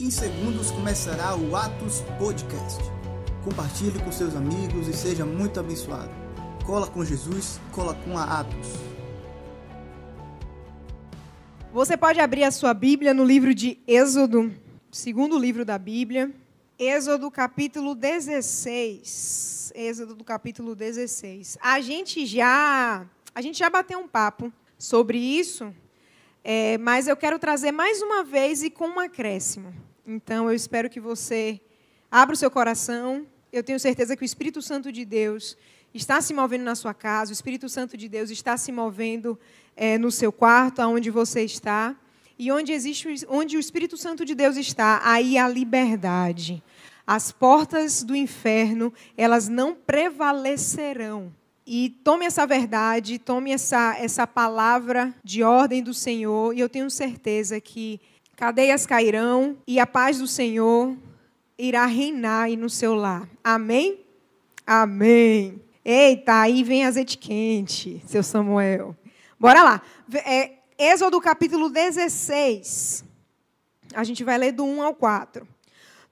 Em segundos começará o Atos Podcast. Compartilhe com seus amigos e seja muito abençoado. Cola com Jesus, cola com a Atos. Você pode abrir a sua Bíblia no livro de Êxodo, segundo livro da Bíblia. Êxodo capítulo 16. Êxodo do capítulo 16. A gente já, a gente já bateu um papo sobre isso, é, mas eu quero trazer mais uma vez e com um acréscimo. Então eu espero que você abra o seu coração. Eu tenho certeza que o Espírito Santo de Deus está se movendo na sua casa, o Espírito Santo de Deus está se movendo é, no seu quarto, aonde você está. E onde, existe, onde o Espírito Santo de Deus está, aí há liberdade. As portas do inferno, elas não prevalecerão. E tome essa verdade, tome essa, essa palavra de ordem do Senhor, e eu tenho certeza que cadeias cairão e a paz do Senhor irá reinar aí no seu lar. Amém? Amém. Eita, aí vem azeite quente, seu Samuel. Bora lá. É, Êxodo capítulo 16. A gente vai ler do 1 ao 4.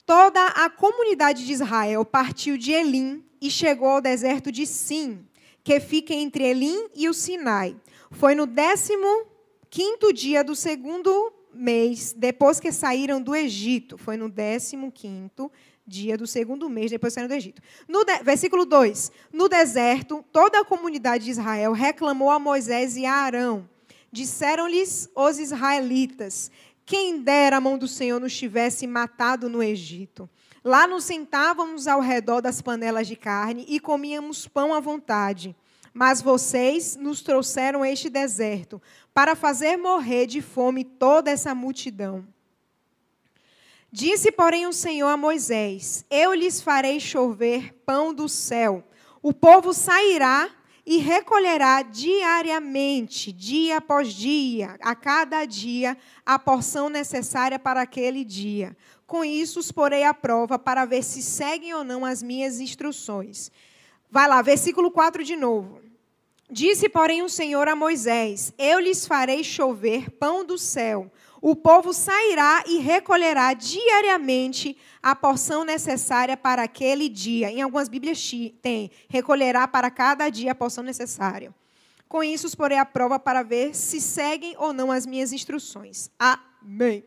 Toda a comunidade de Israel partiu de Elim e chegou ao deserto de Sim, que fica entre Elim e o Sinai. Foi no décimo quinto dia do segundo mês, depois que saíram do Egito. Foi no 15 dia do segundo mês, depois que saíram do Egito. No de, versículo 2: No deserto, toda a comunidade de Israel reclamou a Moisés e a Arão. Disseram-lhes os israelitas: Quem dera a mão do Senhor nos tivesse matado no Egito. Lá nos sentávamos ao redor das panelas de carne e comíamos pão à vontade. Mas vocês nos trouxeram este deserto para fazer morrer de fome toda essa multidão. Disse, porém, o Senhor a Moisés: Eu lhes farei chover pão do céu. O povo sairá e recolherá diariamente, dia após dia, a cada dia, a porção necessária para aquele dia. Com isso, os porei à prova para ver se seguem ou não as minhas instruções. Vai lá, versículo 4 de novo. Disse, porém, o Senhor a Moisés: Eu lhes farei chover pão do céu. O povo sairá e recolherá diariamente a porção necessária para aquele dia. Em algumas Bíblias tem, recolherá para cada dia a porção necessária. Com isso, os porei à prova para ver se seguem ou não as minhas instruções. Amém.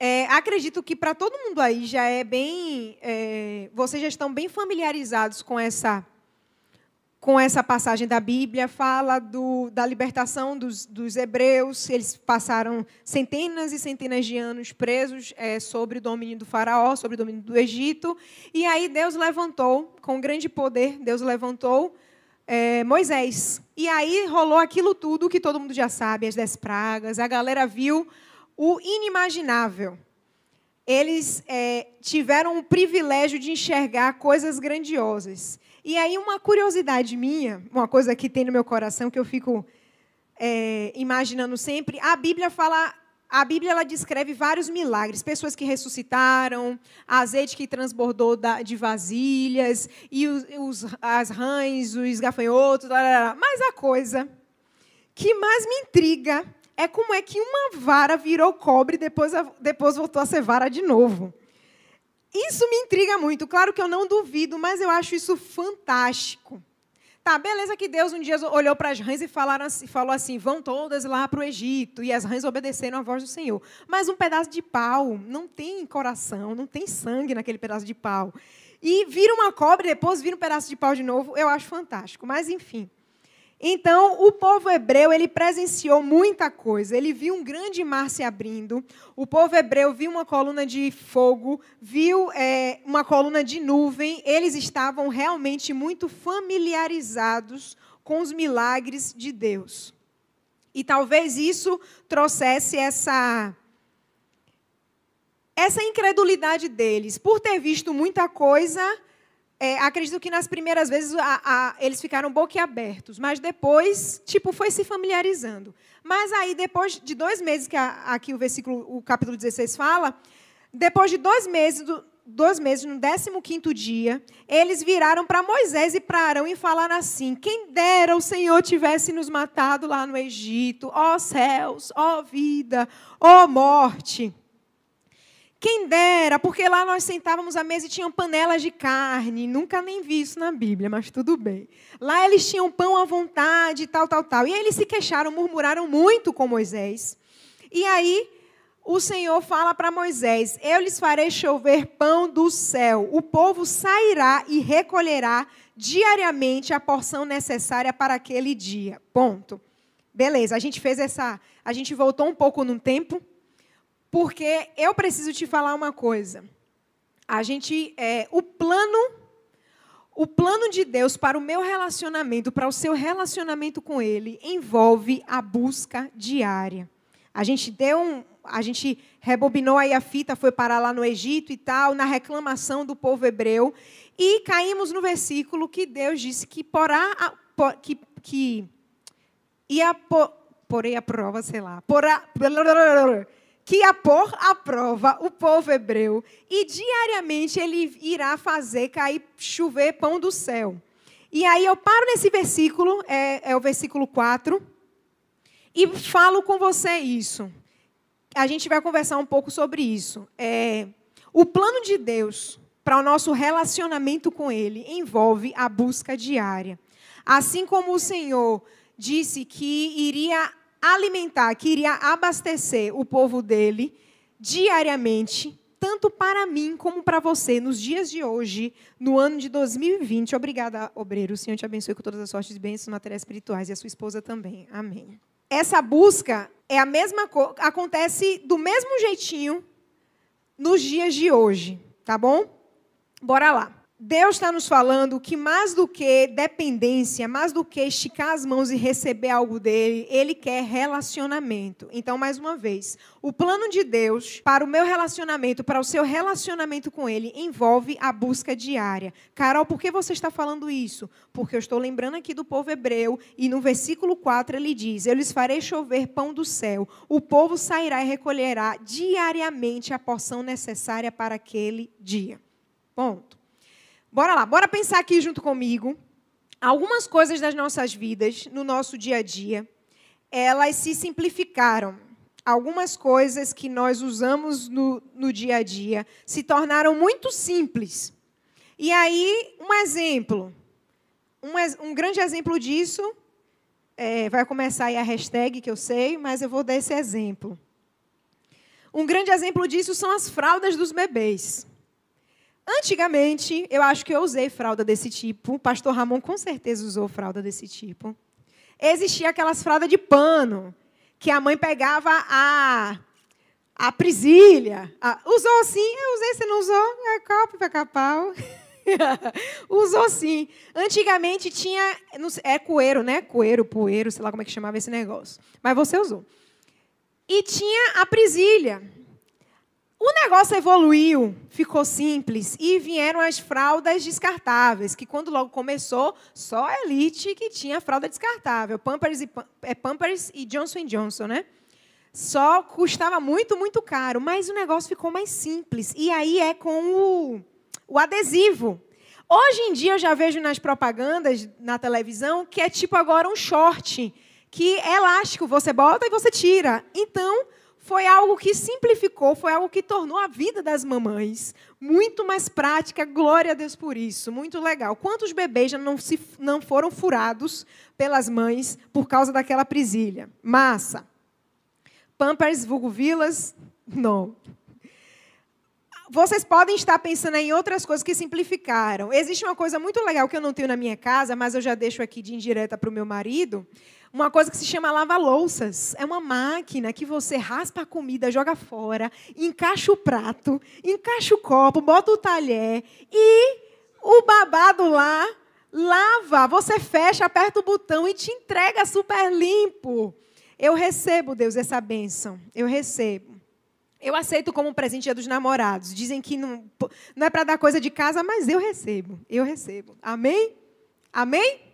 É, acredito que para todo mundo aí já é bem. É, vocês já estão bem familiarizados com essa com essa passagem da Bíblia, fala do, da libertação dos, dos, hebreus. Eles passaram centenas e centenas de anos presos é, sobre o domínio do Faraó, sobre o domínio do Egito. E aí Deus levantou, com grande poder, Deus levantou é, Moisés. E aí rolou aquilo tudo que todo mundo já sabe: as dez pragas. A galera viu o inimaginável. Eles é, tiveram o privilégio de enxergar coisas grandiosas. E aí, uma curiosidade minha, uma coisa que tem no meu coração, que eu fico é, imaginando sempre, a Bíblia fala. A Bíblia ela descreve vários milagres, pessoas que ressuscitaram, azeite que transbordou de vasilhas, e os, os, as rãs, os gafanhotos, mas a coisa que mais me intriga é como é que uma vara virou cobre e depois, depois voltou a ser vara de novo. Isso me intriga muito. Claro que eu não duvido, mas eu acho isso fantástico. Tá, beleza que Deus um dia olhou para as rãs e assim, falou assim: vão todas lá para o Egito. E as rãs obedeceram à voz do Senhor. Mas um pedaço de pau não tem coração, não tem sangue naquele pedaço de pau. E vira uma cobra e depois vira um pedaço de pau de novo, eu acho fantástico. Mas, enfim. Então, o povo hebreu, ele presenciou muita coisa. Ele viu um grande mar se abrindo. O povo hebreu viu uma coluna de fogo, viu é, uma coluna de nuvem. Eles estavam realmente muito familiarizados com os milagres de Deus. E talvez isso trouxesse essa essa incredulidade deles, por ter visto muita coisa, é, acredito que nas primeiras vezes a, a, eles ficaram boquiabertos, mas depois, tipo, foi se familiarizando. Mas aí, depois de dois meses, que a, aqui o versículo, o capítulo 16 fala, depois de dois meses, do, dois meses, no 15 dia, eles viraram para Moisés e para Arão e falaram assim: Quem dera o Senhor tivesse nos matado lá no Egito, ó céus, ó vida, ó morte. Quem dera, porque lá nós sentávamos à mesa e tinham panelas de carne. Nunca nem vi isso na Bíblia, mas tudo bem. Lá eles tinham pão à vontade, tal, tal, tal. E aí eles se queixaram, murmuraram muito com Moisés. E aí o Senhor fala para Moisés: Eu lhes farei chover pão do céu. O povo sairá e recolherá diariamente a porção necessária para aquele dia. Ponto. Beleza, a gente fez essa. A gente voltou um pouco no tempo porque eu preciso te falar uma coisa. A gente, é, o plano, o plano de Deus para o meu relacionamento, para o seu relacionamento com Ele, envolve a busca diária. A gente deu um, a gente rebobinou aí a fita, foi parar lá no Egito e tal, na reclamação do povo hebreu, e caímos no versículo que Deus disse que porá, que, que ia por, porei a prova, sei lá, porá, que ia pôr à prova o povo hebreu e diariamente ele irá fazer cair chover pão do céu. E aí eu paro nesse versículo, é, é o versículo 4, e falo com você isso. A gente vai conversar um pouco sobre isso. É, o plano de Deus para o nosso relacionamento com Ele envolve a busca diária. Assim como o Senhor disse que iria alimentar, queria abastecer o povo dele diariamente, tanto para mim como para você, nos dias de hoje, no ano de 2020. Obrigada, obreiro. O Senhor te abençoe com todas as sortes de bênçãos materiais espirituais e a sua esposa também. Amém. Essa busca é a mesma acontece do mesmo jeitinho nos dias de hoje, tá bom? Bora lá. Deus está nos falando que mais do que dependência, mais do que esticar as mãos e receber algo dele, ele quer relacionamento. Então, mais uma vez, o plano de Deus para o meu relacionamento, para o seu relacionamento com ele, envolve a busca diária. Carol, por que você está falando isso? Porque eu estou lembrando aqui do povo hebreu e no versículo 4 ele diz: Eu lhes farei chover pão do céu, o povo sairá e recolherá diariamente a porção necessária para aquele dia. Ponto. Bora lá, bora pensar aqui junto comigo. Algumas coisas das nossas vidas, no nosso dia a dia, elas se simplificaram. Algumas coisas que nós usamos no, no dia a dia se tornaram muito simples. E aí, um exemplo. Um, um grande exemplo disso, é, vai começar aí a hashtag que eu sei, mas eu vou dar esse exemplo. Um grande exemplo disso são as fraldas dos bebês. Antigamente, eu acho que eu usei fralda desse tipo. O pastor Ramon com certeza usou fralda desse tipo. Existia aquelas fraldas de pano, que a mãe pegava a, a prisilha. A, usou sim, eu usei, você não usou? É copo para capau. usou sim. Antigamente tinha. É coeiro, né? Coeiro, poeiro, sei lá como é que chamava esse negócio. Mas você usou. E tinha a prisilha. O negócio evoluiu, ficou simples e vieram as fraldas descartáveis, que quando logo começou, só a Elite que tinha fralda descartável, Pampers e, é Pampers e Johnson Johnson, né? Só custava muito, muito caro, mas o negócio ficou mais simples. E aí é com o, o adesivo. Hoje em dia eu já vejo nas propagandas na televisão que é tipo agora um short, que é elástico, você bota e você tira. Então, foi algo que simplificou, foi algo que tornou a vida das mamães muito mais prática. Glória a Deus por isso. Muito legal. Quantos bebês já não, se, não foram furados pelas mães por causa daquela prisilha? Massa. Pampers, vulgo vilas? Não. Vocês podem estar pensando em outras coisas que simplificaram. Existe uma coisa muito legal que eu não tenho na minha casa, mas eu já deixo aqui de indireta para o meu marido, uma coisa que se chama lava-louças. É uma máquina que você raspa a comida, joga fora, encaixa o prato, encaixa o copo, bota o talher e o babado lá lava. Você fecha, aperta o botão e te entrega super limpo. Eu recebo, Deus, essa bênção. Eu recebo. Eu aceito como um presente dos namorados. Dizem que não, não é para dar coisa de casa, mas eu recebo. Eu recebo. Amém? Amém?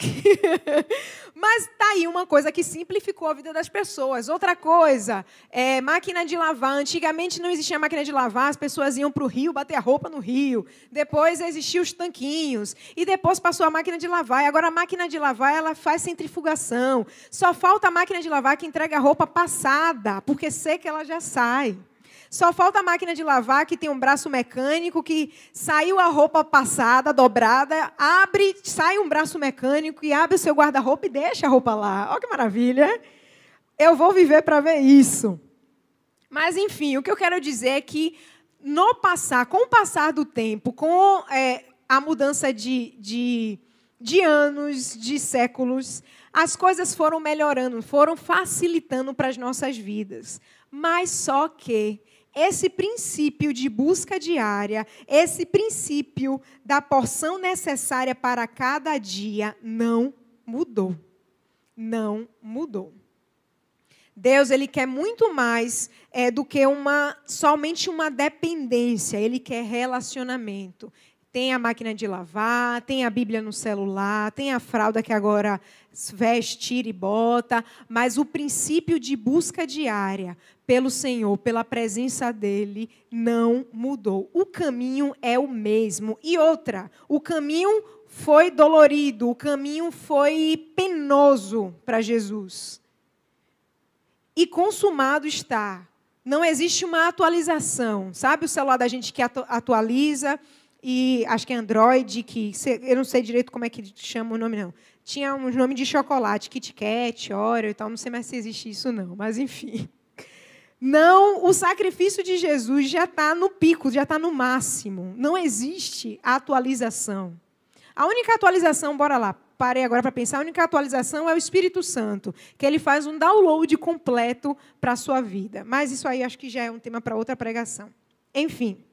Mas tá aí uma coisa que simplificou a vida das pessoas. Outra coisa, é, máquina de lavar. Antigamente não existia máquina de lavar, as pessoas iam para o rio bater a roupa no rio. Depois existiam os tanquinhos. E depois passou a máquina de lavar. E agora a máquina de lavar ela faz centrifugação. Só falta a máquina de lavar que entrega a roupa passada, porque seca ela já sai. Só falta a máquina de lavar que tem um braço mecânico que saiu a roupa passada, dobrada, abre, sai um braço mecânico e abre o seu guarda-roupa e deixa a roupa lá. Olha que maravilha. Eu vou viver para ver isso. Mas, enfim, o que eu quero dizer é que no passar, com o passar do tempo, com é, a mudança de, de, de anos, de séculos, as coisas foram melhorando, foram facilitando para as nossas vidas. Mas só que esse princípio de busca diária, esse princípio da porção necessária para cada dia não mudou. Não mudou. Deus ele quer muito mais é, do que uma somente uma dependência. Ele quer relacionamento. Tem a máquina de lavar, tem a Bíblia no celular, tem a fralda que agora veste, tira e bota, mas o princípio de busca diária pelo Senhor, pela presença dele, não mudou. O caminho é o mesmo. E outra, o caminho foi dolorido, o caminho foi penoso para Jesus. E consumado está. Não existe uma atualização. Sabe o celular da gente que atualiza? e acho que é Android, que eu não sei direito como é que chama o nome, não. Tinha um nome de chocolate, Kit Kat, Oreo e tal, não sei mais se existe isso, não, mas enfim. Não, o sacrifício de Jesus já está no pico, já está no máximo. Não existe atualização. A única atualização, bora lá, parei agora para pensar, a única atualização é o Espírito Santo, que ele faz um download completo para a sua vida. Mas isso aí acho que já é um tema para outra pregação. Enfim.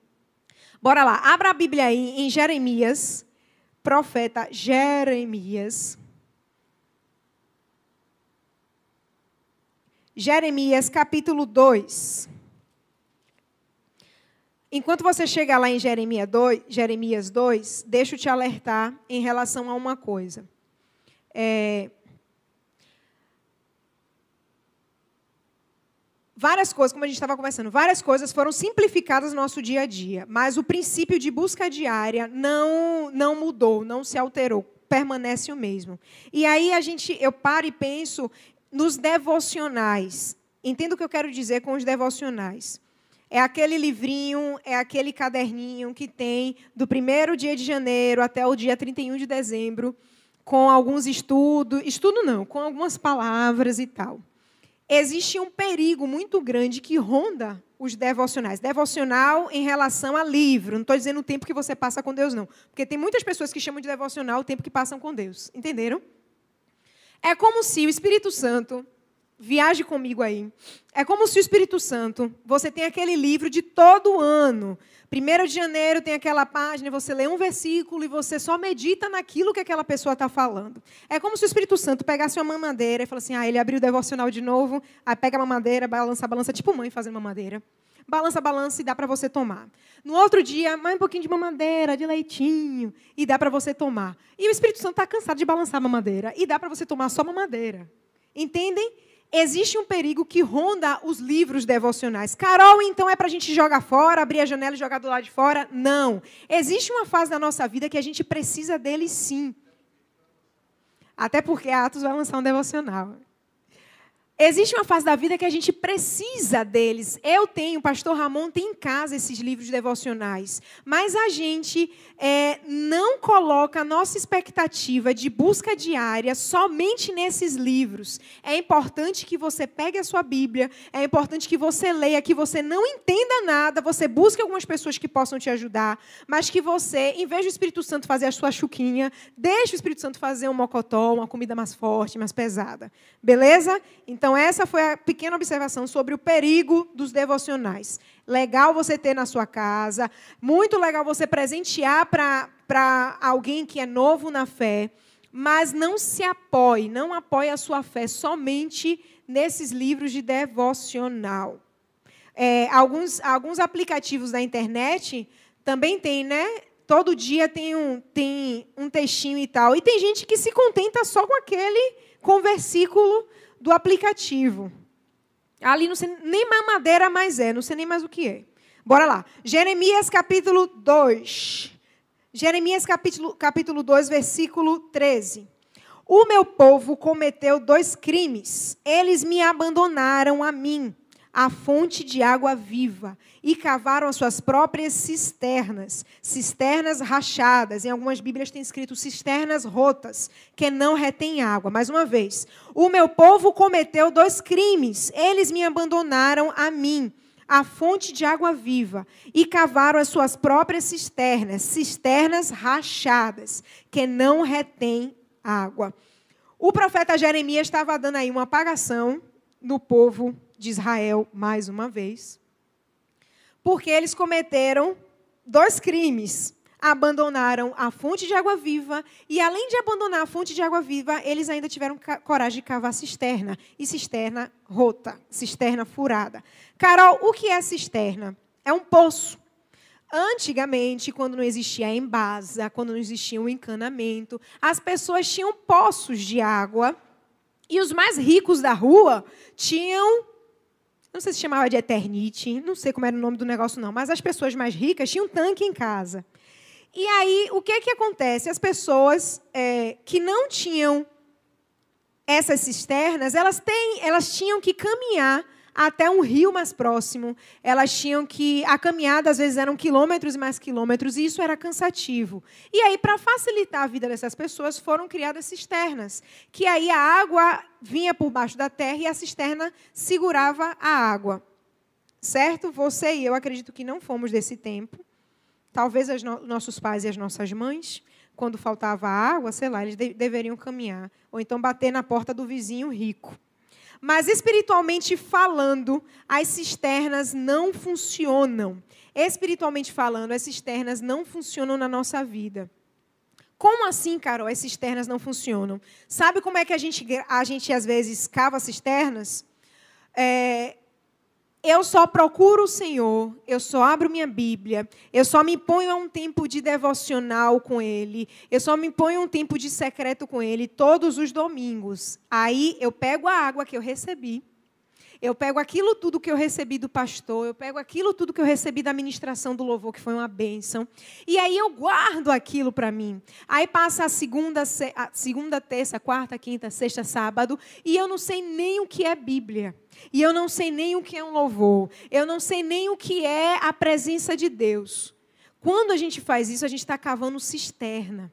Bora lá, abra a Bíblia aí em Jeremias, profeta Jeremias. Jeremias capítulo 2. Enquanto você chega lá em Jeremias 2, Jeremias 2 deixa eu te alertar em relação a uma coisa. É, várias coisas, como a gente estava conversando, várias coisas foram simplificadas no nosso dia a dia, mas o princípio de busca diária não não mudou, não se alterou, permanece o mesmo. E aí a gente, eu paro e penso nos devocionais. Entendo o que eu quero dizer com os devocionais. É aquele livrinho, é aquele caderninho que tem do primeiro dia de janeiro até o dia 31 de dezembro, com alguns estudos, estudo não, com algumas palavras e tal existe um perigo muito grande que ronda os devocionais. Devocional em relação a livro. Não estou dizendo o tempo que você passa com Deus, não. Porque tem muitas pessoas que chamam de devocional o tempo que passam com Deus. Entenderam? É como se o Espírito Santo viaje comigo aí. É como se o Espírito Santo, você tem aquele livro de todo ano. Primeiro de janeiro tem aquela página, você lê um versículo e você só medita naquilo que aquela pessoa está falando. É como se o Espírito Santo pegasse uma mamadeira e falasse assim: ah, ele abriu o devocional de novo, aí pega a mamadeira, balança, balança, tipo mãe fazendo mamadeira. Balança, balança e dá para você tomar. No outro dia, mais um pouquinho de mamadeira, de leitinho, e dá para você tomar. E o Espírito Santo está cansado de balançar a mamadeira, e dá para você tomar só mamadeira. Entendem? existe um perigo que ronda os livros devocionais. Carol, então é para a gente jogar fora, abrir a janela e jogar do lado de fora? Não. Existe uma fase da nossa vida que a gente precisa dele sim. Até porque a Atos vai lançar um devocional. Existe uma fase da vida que a gente precisa deles. Eu tenho, o pastor Ramon tem em casa esses livros devocionais. Mas a gente é, não coloca a nossa expectativa de busca diária somente nesses livros. É importante que você pegue a sua Bíblia, é importante que você leia, que você não entenda nada, você busque algumas pessoas que possam te ajudar, mas que você, em vez do Espírito Santo fazer a sua chuquinha, deixe o Espírito Santo fazer um mocotó, uma comida mais forte, mais pesada. Beleza? Então, então, essa foi a pequena observação sobre o perigo dos devocionais. Legal você ter na sua casa, muito legal você presentear para alguém que é novo na fé, mas não se apoie, não apoie a sua fé somente nesses livros de devocional. É, alguns, alguns aplicativos da internet também têm, né? todo dia tem um, tem um textinho e tal. E tem gente que se contenta só com aquele, com versículo do aplicativo. Ali não sei nem mamadeira mais é, não sei nem mais o que é. Bora lá. Jeremias capítulo 2. Jeremias capítulo, capítulo 2, versículo 13. O meu povo cometeu dois crimes. Eles me abandonaram a mim, a fonte de água viva, e cavaram as suas próprias cisternas, cisternas rachadas. Em algumas Bíblias tem escrito cisternas rotas, que não retêm água. Mais uma vez, o meu povo cometeu dois crimes. Eles me abandonaram a mim, a fonte de água viva, e cavaram as suas próprias cisternas, cisternas rachadas, que não retêm água. O profeta Jeremias estava dando aí uma apagação no povo de Israel mais uma vez, porque eles cometeram dois crimes. Abandonaram a fonte de água viva e, além de abandonar a fonte de água viva, eles ainda tiveram coragem de cavar cisterna e cisterna rota, cisterna furada. Carol, o que é cisterna? É um poço. Antigamente, quando não existia embasa, quando não existia o encanamento, as pessoas tinham poços de água e os mais ricos da rua tinham, não sei se chamava de eternite, não sei como era o nome do negócio não, mas as pessoas mais ricas tinham um tanque em casa. E aí, o que que acontece? As pessoas é, que não tinham essas cisternas, elas, têm, elas tinham que caminhar até um rio mais próximo. Elas tinham que. A caminhada, às vezes, eram quilômetros e mais quilômetros, e isso era cansativo. E aí, para facilitar a vida dessas pessoas, foram criadas cisternas, que aí a água vinha por baixo da terra e a cisterna segurava a água. Certo? Você e eu acredito que não fomos desse tempo. Talvez os no nossos pais e as nossas mães, quando faltava água, sei lá, eles de deveriam caminhar. Ou então bater na porta do vizinho rico. Mas espiritualmente falando, as cisternas não funcionam. Espiritualmente falando, as cisternas não funcionam na nossa vida. Como assim, Carol, as cisternas não funcionam? Sabe como é que a gente, a gente às vezes cava cisternas? É, eu só procuro o Senhor, eu só abro minha Bíblia, eu só me ponho a um tempo de devocional com Ele, eu só me ponho a um tempo de secreto com Ele todos os domingos. Aí eu pego a água que eu recebi, eu pego aquilo tudo que eu recebi do pastor, eu pego aquilo tudo que eu recebi da ministração do louvor, que foi uma bênção, e aí eu guardo aquilo para mim. Aí passa a segunda, a segunda, terça, quarta, quinta, sexta, sábado, e eu não sei nem o que é Bíblia. E eu não sei nem o que é um louvor. Eu não sei nem o que é a presença de Deus. Quando a gente faz isso, a gente está cavando cisterna.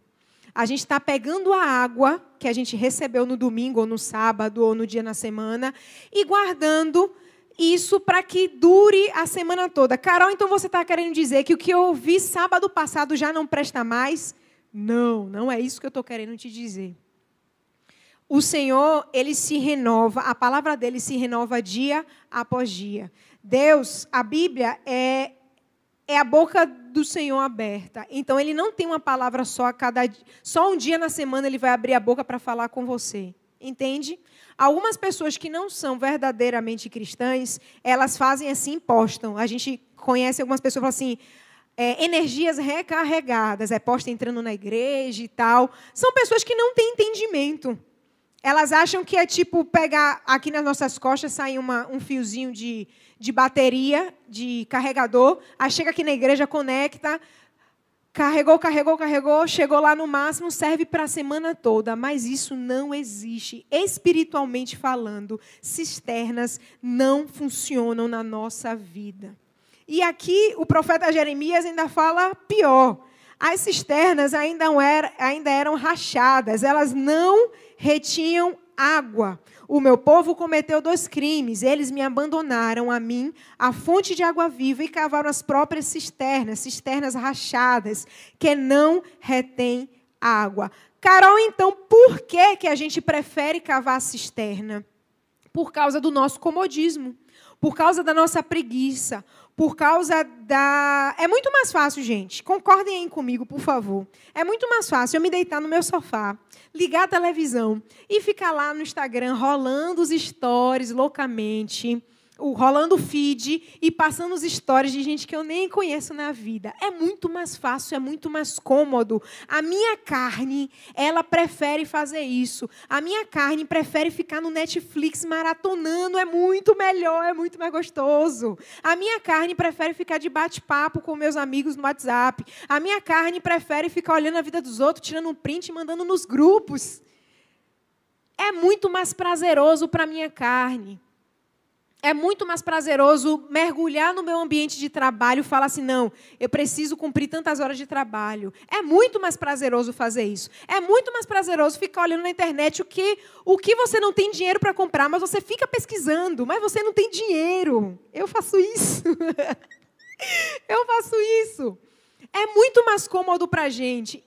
A gente está pegando a água que a gente recebeu no domingo, ou no sábado, ou no dia na semana, e guardando isso para que dure a semana toda. Carol, então você está querendo dizer que o que eu ouvi sábado passado já não presta mais? Não, não é isso que eu estou querendo te dizer o Senhor, ele se renova, a palavra dele se renova dia após dia. Deus, a Bíblia é é a boca do Senhor aberta. Então ele não tem uma palavra só a cada só um dia na semana ele vai abrir a boca para falar com você. Entende? Algumas pessoas que não são verdadeiramente cristãs, elas fazem assim, postam. A gente conhece algumas pessoas que falam assim, é, energias recarregadas, é posta entrando na igreja e tal. São pessoas que não têm entendimento. Elas acham que é tipo pegar aqui nas nossas costas, sair uma, um fiozinho de, de bateria, de carregador, aí chega aqui na igreja, conecta, carregou, carregou, carregou, chegou lá no máximo, serve para a semana toda. Mas isso não existe. Espiritualmente falando, cisternas não funcionam na nossa vida. E aqui o profeta Jeremias ainda fala pior. As cisternas ainda, eram, ainda eram rachadas, elas não retinham água. O meu povo cometeu dois crimes. Eles me abandonaram a mim, a fonte de água viva, e cavaram as próprias cisternas, cisternas rachadas, que não retêm água. Carol, então, por que, que a gente prefere cavar a cisterna? Por causa do nosso comodismo, por causa da nossa preguiça, por causa da. É muito mais fácil, gente. Concordem aí comigo, por favor. É muito mais fácil eu me deitar no meu sofá, ligar a televisão e ficar lá no Instagram rolando os stories loucamente, o rolando feed e passando os stories de gente que eu nem conheço na vida. É muito mais fácil, é muito mais cômodo. A minha carne, ela prefere fazer isso. A minha carne prefere ficar no Netflix maratonando, é muito melhor, é muito mais gostoso. A minha carne prefere ficar de bate-papo com meus amigos no WhatsApp. A minha carne prefere ficar olhando a vida dos outros, tirando um print e mandando nos grupos. É muito mais prazeroso para a minha carne é muito mais prazeroso mergulhar no meu ambiente de trabalho e falar assim: não, eu preciso cumprir tantas horas de trabalho. É muito mais prazeroso fazer isso. É muito mais prazeroso ficar olhando na internet o que, o que você não tem dinheiro para comprar, mas você fica pesquisando, mas você não tem dinheiro. Eu faço isso. eu faço isso. É muito mais cômodo para a gente.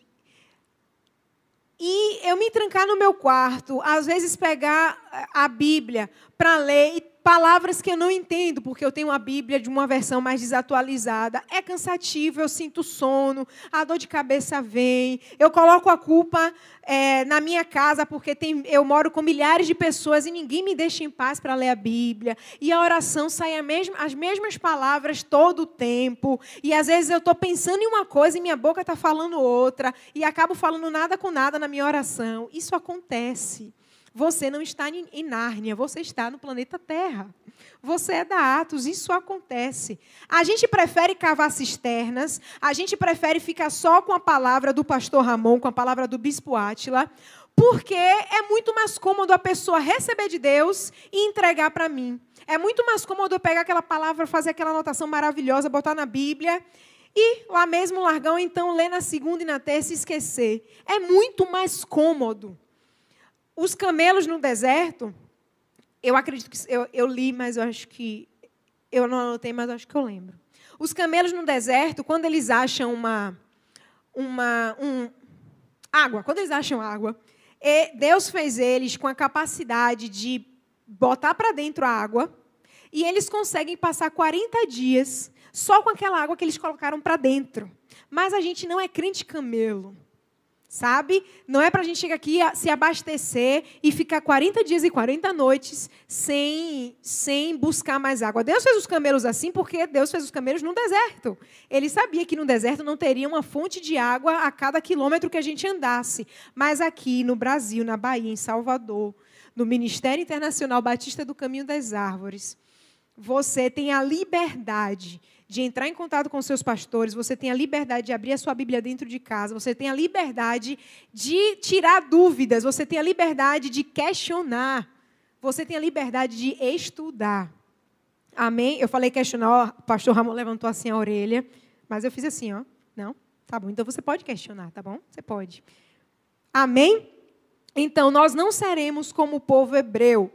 E eu me trancar no meu quarto, às vezes pegar a Bíblia para ler e palavras que eu não entendo, porque eu tenho a Bíblia de uma versão mais desatualizada. É cansativo, eu sinto sono, a dor de cabeça vem. Eu coloco a culpa é, na minha casa, porque tem, eu moro com milhares de pessoas e ninguém me deixa em paz para ler a Bíblia. E a oração sai mesma, as mesmas palavras todo o tempo. E às vezes eu estou pensando em uma coisa e minha boca está falando outra. E acabo falando nada com nada na minha oração. Isso acontece. Você não está em Nárnia, você está no planeta Terra. Você é da Atos, isso acontece. A gente prefere cavar cisternas, a gente prefere ficar só com a palavra do pastor Ramon, com a palavra do bispo Átila, porque é muito mais cômodo a pessoa receber de Deus e entregar para mim. É muito mais cômodo eu pegar aquela palavra, fazer aquela anotação maravilhosa, botar na Bíblia e lá mesmo largar, ou então ler na segunda e na terça e esquecer. É muito mais cômodo. Os camelos no deserto, eu acredito que eu, eu li, mas eu acho que eu não anotei, mas acho que eu lembro. Os camelos no deserto, quando eles acham uma, uma um, água, quando eles acham água, Deus fez eles com a capacidade de botar para dentro a água e eles conseguem passar 40 dias só com aquela água que eles colocaram para dentro. Mas a gente não é crente camelo. Sabe? Não é para a gente chegar aqui, se abastecer e ficar 40 dias e 40 noites sem, sem buscar mais água. Deus fez os camelos assim porque Deus fez os camelos no deserto. Ele sabia que no deserto não teria uma fonte de água a cada quilômetro que a gente andasse. Mas aqui no Brasil, na Bahia, em Salvador, no Ministério Internacional Batista do Caminho das Árvores, você tem a liberdade de entrar em contato com seus pastores, você tem a liberdade de abrir a sua Bíblia dentro de casa, você tem a liberdade de tirar dúvidas, você tem a liberdade de questionar, você tem a liberdade de estudar. Amém? Eu falei questionar, o pastor Ramon levantou assim a orelha, mas eu fiz assim, ó. Não? Tá bom, então você pode questionar, tá bom? Você pode. Amém? Então, nós não seremos como o povo hebreu.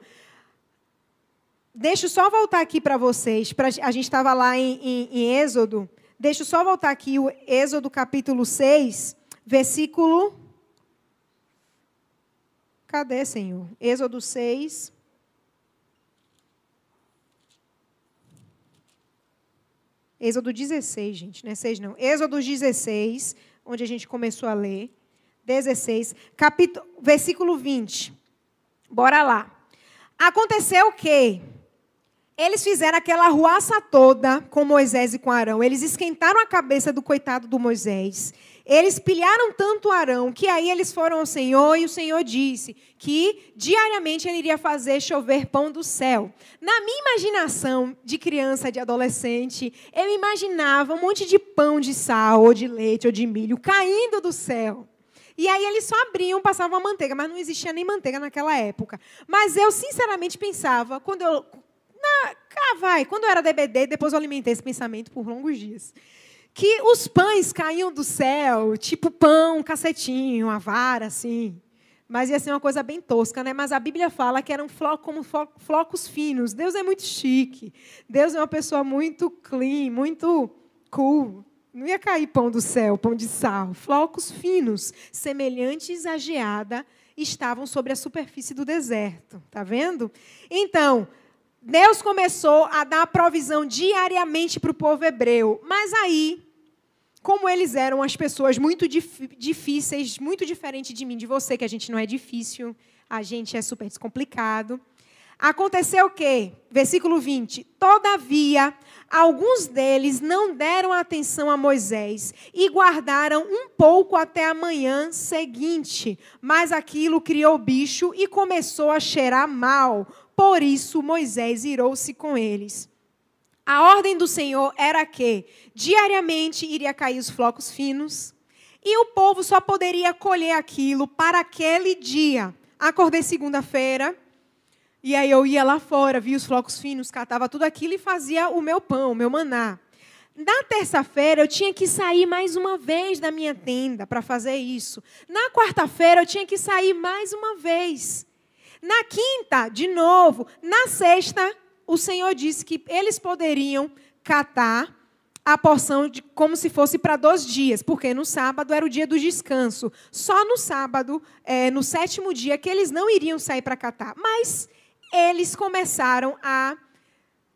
Deixa eu só voltar aqui para vocês. Pra, a gente estava lá em, em, em Êxodo. Deixa eu só voltar aqui, o Êxodo capítulo 6, versículo. Cadê, Senhor? Êxodo 6. Êxodo 16, gente, não é 6 não. Êxodo 16, onde a gente começou a ler. 16, capítulo, versículo 20. Bora lá. Aconteceu o quê? Eles fizeram aquela ruaça toda com Moisés e com Arão. Eles esquentaram a cabeça do coitado do Moisés. Eles pilharam tanto Arão que aí eles foram ao Senhor e o Senhor disse que diariamente ele iria fazer chover pão do céu. Na minha imaginação de criança, de adolescente, eu imaginava um monte de pão de sal, ou de leite, ou de milho caindo do céu. E aí eles só abriam, passavam a manteiga, mas não existia nem manteiga naquela época. Mas eu sinceramente pensava, quando eu cá vai, quando eu era DBD, depois eu alimentei esse pensamento por longos dias. Que os pães caíam do céu, tipo pão, cacetinho, uma vara, assim. Mas ia ser uma coisa bem tosca, né? Mas a Bíblia fala que eram flocos, como flocos finos. Deus é muito chique. Deus é uma pessoa muito clean, muito cool. Não ia cair pão do céu, pão de sal. Flocos finos, semelhantes à geada, estavam sobre a superfície do deserto. Tá vendo? Então, Deus começou a dar provisão diariamente para o povo hebreu. Mas aí, como eles eram as pessoas muito difíceis, muito diferente de mim, de você, que a gente não é difícil, a gente é super descomplicado. Aconteceu o quê? Versículo 20. Todavia, alguns deles não deram atenção a Moisés e guardaram um pouco até a manhã seguinte. Mas aquilo criou bicho e começou a cheirar mal. Por isso, Moisés irou-se com eles. A ordem do Senhor era que diariamente iria cair os flocos finos e o povo só poderia colher aquilo para aquele dia. Acordei segunda-feira e aí eu ia lá fora, via os flocos finos, catava tudo aquilo e fazia o meu pão, o meu maná. Na terça-feira eu tinha que sair mais uma vez da minha tenda para fazer isso. Na quarta-feira eu tinha que sair mais uma vez. Na quinta, de novo. Na sexta, o Senhor disse que eles poderiam catar a porção de, como se fosse para dois dias, porque no sábado era o dia do descanso. Só no sábado, é, no sétimo dia, que eles não iriam sair para catar. Mas eles começaram a.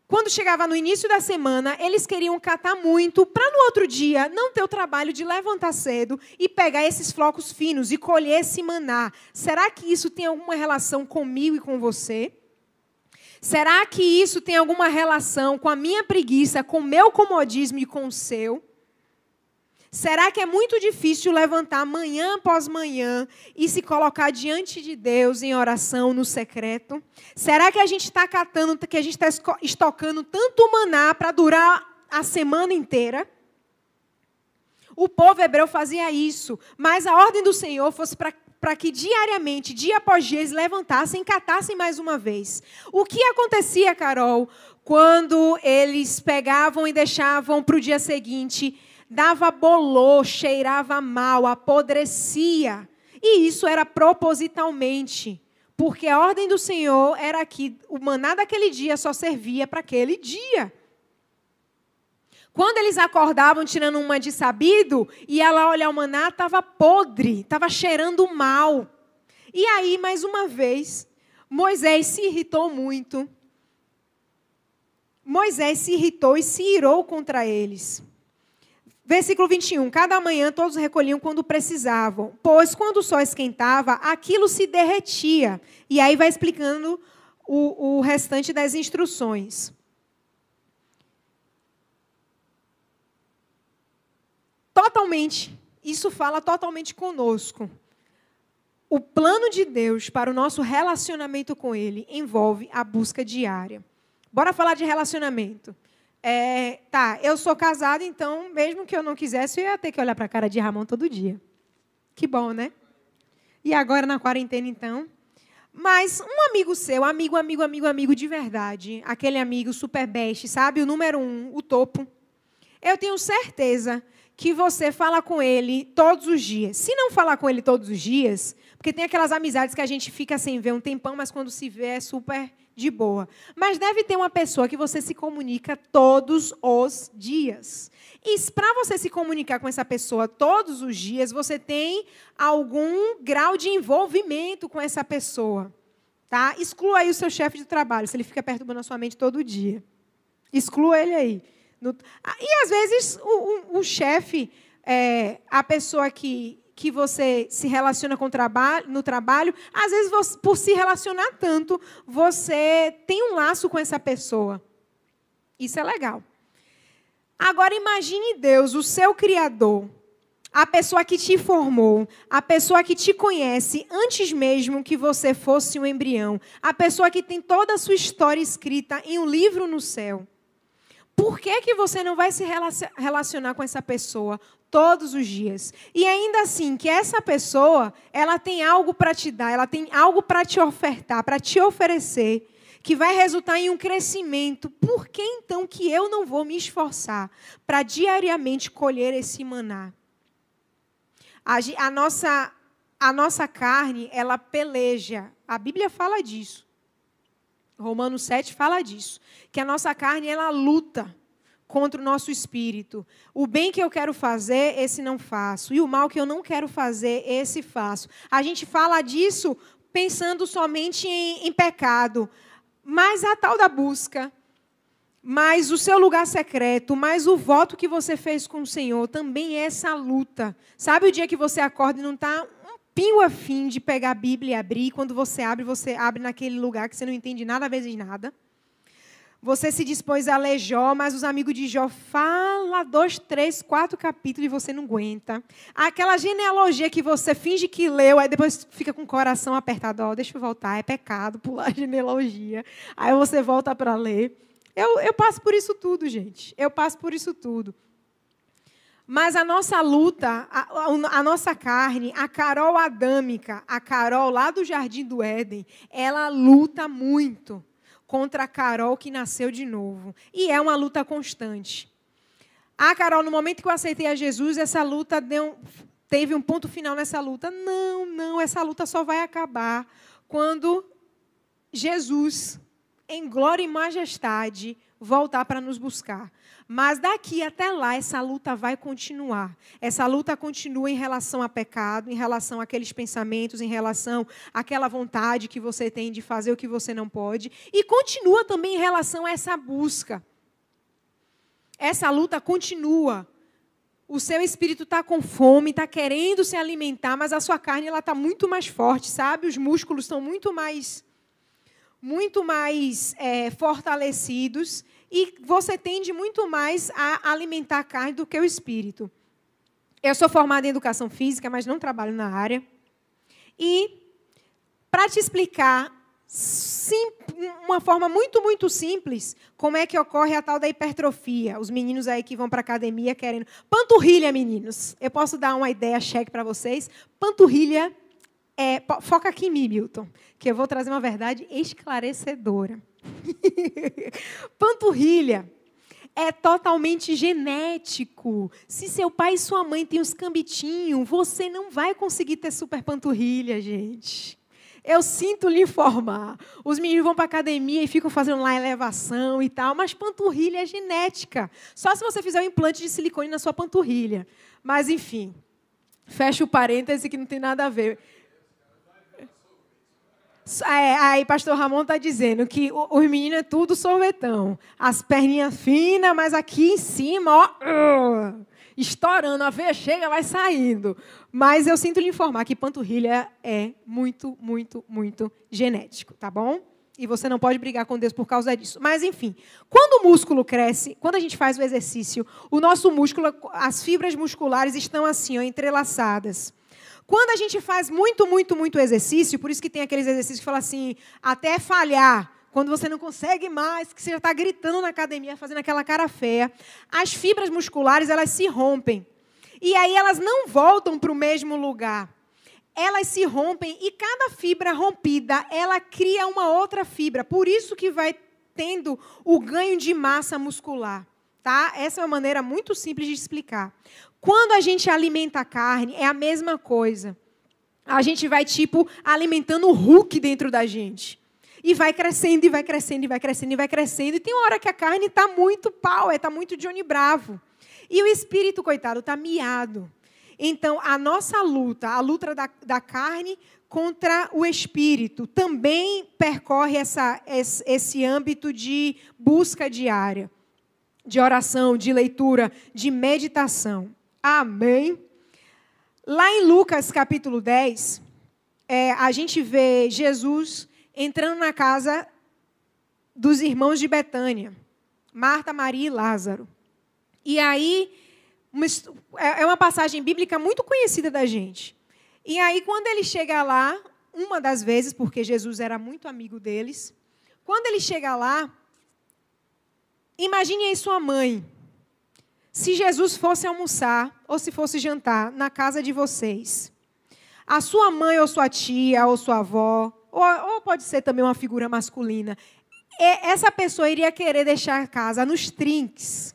Quando chegava no início da semana, eles queriam catar muito para no outro dia não ter o trabalho de levantar cedo e pegar esses flocos finos e colher esse maná. Será que isso tem alguma relação comigo e com você? Será que isso tem alguma relação com a minha preguiça, com o meu comodismo e com o seu? Será que é muito difícil levantar manhã após manhã e se colocar diante de Deus em oração no secreto? Será que a gente está catando, que a gente está estocando tanto maná para durar a semana inteira? O povo hebreu fazia isso, mas a ordem do Senhor fosse para para que diariamente, dia após dia, eles levantassem e catassem mais uma vez. O que acontecia, Carol, quando eles pegavam e deixavam para o dia seguinte? Dava bolô, cheirava mal, apodrecia. E isso era propositalmente. Porque a ordem do Senhor era que o maná daquele dia só servia para aquele dia. Quando eles acordavam tirando uma de sabido, ia lá olhar o maná, estava podre, estava cheirando mal. E aí, mais uma vez, Moisés se irritou muito. Moisés se irritou e se irou contra eles. Versículo 21. Cada manhã todos recolhiam quando precisavam, pois quando o sol esquentava, aquilo se derretia. E aí vai explicando o, o restante das instruções. totalmente, isso fala totalmente conosco. O plano de Deus para o nosso relacionamento com Ele envolve a busca diária. Bora falar de relacionamento. É, tá, eu sou casada, então, mesmo que eu não quisesse, eu ia ter que olhar para a cara de Ramon todo dia. Que bom, né? E agora na quarentena, então. Mas um amigo seu, amigo, amigo, amigo, amigo de verdade, aquele amigo super best, sabe? O número um, o topo. Eu tenho certeza que você fala com ele todos os dias. Se não falar com ele todos os dias, porque tem aquelas amizades que a gente fica sem ver um tempão, mas quando se vê é super de boa. Mas deve ter uma pessoa que você se comunica todos os dias. E para você se comunicar com essa pessoa todos os dias, você tem algum grau de envolvimento com essa pessoa. Tá? Exclua aí o seu chefe de trabalho, se ele fica perturbando a sua mente todo dia. Exclua ele aí. No, ah, e às vezes o, o, o chefe, é, a pessoa que, que você se relaciona com trabalho, no trabalho, às vezes você, por se relacionar tanto, você tem um laço com essa pessoa. Isso é legal. Agora imagine Deus, o seu Criador, a pessoa que te formou, a pessoa que te conhece antes mesmo que você fosse um embrião, a pessoa que tem toda a sua história escrita em um livro no céu. Por que, que você não vai se relacionar com essa pessoa todos os dias? E ainda assim, que essa pessoa, ela tem algo para te dar, ela tem algo para te ofertar, para te oferecer, que vai resultar em um crescimento. Por que então que eu não vou me esforçar para diariamente colher esse maná? A, a, nossa, a nossa carne, ela peleja. A Bíblia fala disso. Romanos 7 fala disso, que a nossa carne ela luta contra o nosso espírito. O bem que eu quero fazer, esse não faço, e o mal que eu não quero fazer, esse faço. A gente fala disso pensando somente em, em pecado, mas a tal da busca, mas o seu lugar secreto, mas o voto que você fez com o Senhor, também é essa luta. Sabe o dia que você acorda e não está pingo a fim de pegar a Bíblia e abrir. Quando você abre, você abre naquele lugar que você não entende nada, vezes nada. Você se dispôs a ler Jó, mas os amigos de Jó falam dois, três, quatro capítulos e você não aguenta. Aquela genealogia que você finge que leu, aí depois fica com o coração apertado. Oh, deixa eu voltar, é pecado pular a genealogia. Aí você volta para ler. Eu, eu passo por isso tudo, gente. Eu passo por isso tudo. Mas a nossa luta, a, a, nossa carne, a Carol adâmica, a Carol lá do Jardim do Éden, ela luta muito contra a Carol que nasceu de novo. E é uma luta constante. Ah, Carol, no momento que eu aceitei a Jesus, essa luta deu, teve um ponto final nessa luta. Não, não, essa luta só vai acabar quando Jesus, em glória e majestade, voltar para nos buscar. Mas daqui até lá, essa luta vai continuar. Essa luta continua em relação a pecado, em relação àqueles pensamentos, em relação àquela vontade que você tem de fazer o que você não pode. E continua também em relação a essa busca. Essa luta continua. O seu espírito está com fome, está querendo se alimentar, mas a sua carne está muito mais forte, sabe? Os músculos estão muito mais, muito mais é, fortalecidos e você tende muito mais a alimentar a carne do que o espírito. Eu sou formada em educação física, mas não trabalho na área. E, para te explicar, sim, uma forma muito, muito simples, como é que ocorre a tal da hipertrofia. Os meninos aí que vão para a academia querendo. Panturrilha, meninos. Eu posso dar uma ideia cheque para vocês. Panturrilha é. Foca aqui em mim, Milton, que eu vou trazer uma verdade esclarecedora. Panturrilha é totalmente genético. Se seu pai e sua mãe têm os cambitinhos, você não vai conseguir ter super panturrilha, gente. Eu sinto lhe informar. Os meninos vão para academia e ficam fazendo lá elevação e tal, mas panturrilha é genética. Só se você fizer um implante de silicone na sua panturrilha. Mas, enfim, fecha o parêntese que não tem nada a ver. É, aí, pastor Ramon está dizendo que os meninos é tudo sorvetão. As perninhas finas, mas aqui em cima, ó, estourando. A veia chega, vai saindo. Mas eu sinto lhe informar que panturrilha é muito, muito, muito genético, tá bom? E você não pode brigar com Deus por causa disso. Mas, enfim, quando o músculo cresce, quando a gente faz o exercício, o nosso músculo, as fibras musculares estão assim, ó, entrelaçadas. Quando a gente faz muito, muito, muito exercício, por isso que tem aqueles exercícios que falam assim, até falhar, quando você não consegue mais, que você já está gritando na academia, fazendo aquela cara feia, as fibras musculares elas se rompem. E aí elas não voltam para o mesmo lugar. Elas se rompem e cada fibra rompida, ela cria uma outra fibra. Por isso que vai tendo o ganho de massa muscular. Tá? Essa é uma maneira muito simples de explicar. Quando a gente alimenta a carne, é a mesma coisa. A gente vai, tipo, alimentando o Hulk dentro da gente. E vai crescendo, e vai crescendo, e vai crescendo, e vai crescendo. E tem uma hora que a carne está muito pau, está muito Johnny Bravo. E o espírito, coitado, está miado. Então, a nossa luta, a luta da, da carne contra o espírito, também percorre essa, esse, esse âmbito de busca diária, de oração, de leitura, de meditação. Amém. Lá em Lucas capítulo 10, é, a gente vê Jesus entrando na casa dos irmãos de Betânia, Marta, Maria e Lázaro. E aí, uma, é, é uma passagem bíblica muito conhecida da gente. E aí, quando ele chega lá, uma das vezes, porque Jesus era muito amigo deles, quando ele chega lá, imagine aí sua mãe, se Jesus fosse almoçar ou se fosse jantar na casa de vocês, a sua mãe ou sua tia ou sua avó, ou, ou pode ser também uma figura masculina, essa pessoa iria querer deixar a casa nos trinques.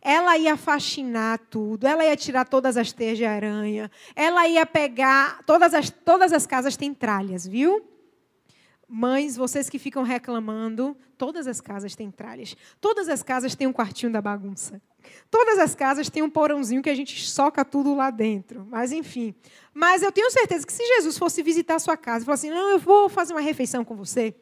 Ela ia faxinar tudo, ela ia tirar todas as teias de aranha, ela ia pegar. Todas as, todas as casas têm tralhas, viu? Mães, vocês que ficam reclamando, todas as casas têm tralhas. Todas as casas têm um quartinho da bagunça. Todas as casas têm um porãozinho que a gente soca tudo lá dentro. Mas, enfim. Mas eu tenho certeza que se Jesus fosse visitar a sua casa e falasse assim: não, eu vou fazer uma refeição com você.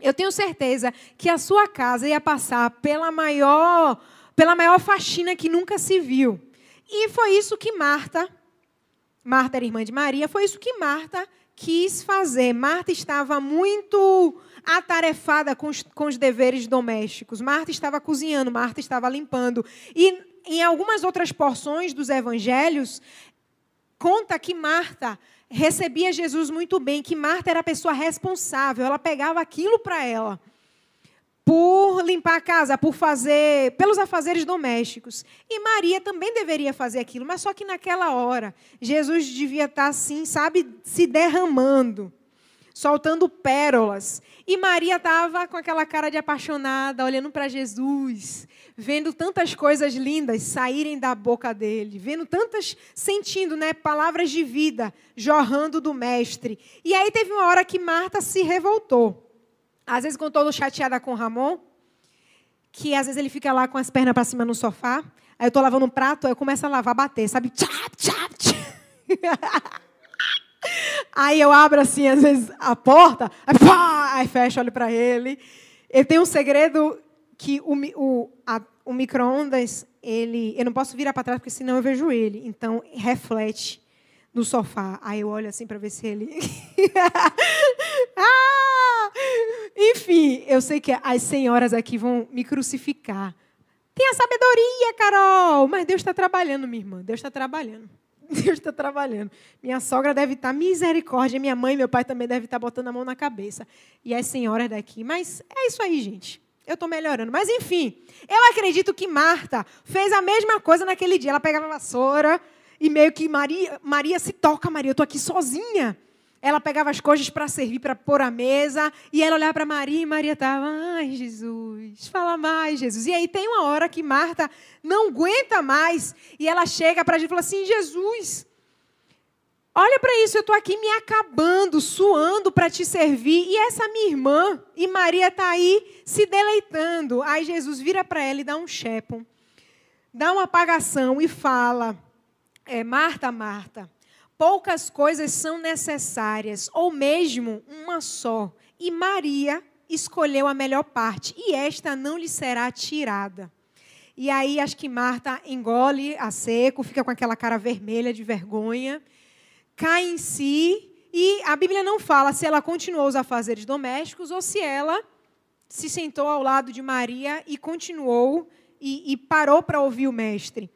Eu tenho certeza que a sua casa ia passar pela maior, pela maior faxina que nunca se viu. E foi isso que Marta Marta era irmã de Maria, foi isso que Marta quis fazer. Marta estava muito atarefada com os, com os deveres domésticos. Marta estava cozinhando, Marta estava limpando. E em algumas outras porções dos evangelhos, conta que Marta recebia Jesus muito bem, que Marta era a pessoa responsável, ela pegava aquilo para ela por limpar a casa, por fazer, pelos afazeres domésticos. E Maria também deveria fazer aquilo, mas só que naquela hora, Jesus devia estar assim, sabe, se derramando, soltando pérolas. E Maria estava com aquela cara de apaixonada, olhando para Jesus, vendo tantas coisas lindas saírem da boca dele, vendo tantas, sentindo, né, palavras de vida jorrando do mestre. E aí teve uma hora que Marta se revoltou. Às vezes, quando estou chateada com Ramon, que às vezes ele fica lá com as pernas para cima no sofá, aí eu estou lavando um prato, aí eu começo a lavar, bater, sabe? Tchap, tchap, tchap. Aí eu abro assim, às vezes, a porta, aí, pá, aí fecho, olho para ele. Eu tenho um segredo que o, o, o micro-ondas, ele, eu não posso virar para trás, porque senão eu vejo ele. Então, reflete no sofá. Aí eu olho assim para ver se ele. ah! Enfim, eu sei que as senhoras aqui vão me crucificar. Tenha sabedoria, Carol! Mas Deus está trabalhando, minha irmã. Deus está trabalhando. Deus está trabalhando. Minha sogra deve estar tá misericórdia, minha mãe meu pai também devem estar tá botando a mão na cabeça. E as senhoras daqui. Mas é isso aí, gente. Eu estou melhorando. Mas, enfim, eu acredito que Marta fez a mesma coisa naquele dia. Ela pegava a vassoura, e meio que Maria, Maria se toca, Maria, eu estou aqui sozinha. Ela pegava as coisas para servir, para pôr a mesa, e ela olhava para Maria e Maria estava, ai, Jesus, fala mais, Jesus. E aí tem uma hora que Marta não aguenta mais, e ela chega para a gente e fala assim: Jesus, olha para isso, eu estou aqui me acabando, suando para te servir, e essa minha irmã, e Maria está aí se deleitando. Aí Jesus vira para ela e dá um chepon, dá uma apagação e fala é, Marta, Marta, poucas coisas são necessárias, ou mesmo uma só. E Maria escolheu a melhor parte, e esta não lhe será tirada. E aí acho que Marta engole a seco, fica com aquela cara vermelha de vergonha, cai em si, e a Bíblia não fala se ela continuou os afazeres domésticos ou se ela se sentou ao lado de Maria e continuou e, e parou para ouvir o mestre.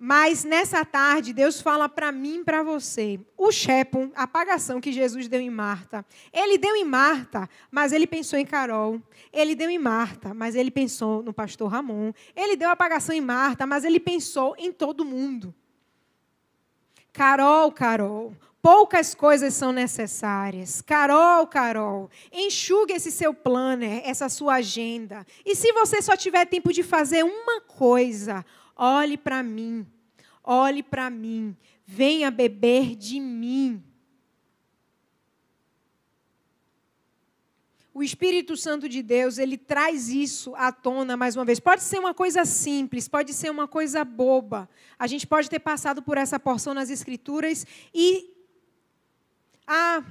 Mas nessa tarde, Deus fala para mim e para você. O Shepon, a apagação que Jesus deu em Marta. Ele deu em Marta, mas ele pensou em Carol. Ele deu em Marta, mas ele pensou no pastor Ramon. Ele deu a apagação em Marta, mas ele pensou em todo mundo. Carol, Carol, poucas coisas são necessárias. Carol, Carol, enxugue esse seu planner, essa sua agenda. E se você só tiver tempo de fazer uma coisa, Olhe para mim, olhe para mim, venha beber de mim. O Espírito Santo de Deus, ele traz isso à tona mais uma vez. Pode ser uma coisa simples, pode ser uma coisa boba. A gente pode ter passado por essa porção nas Escrituras e. Ah,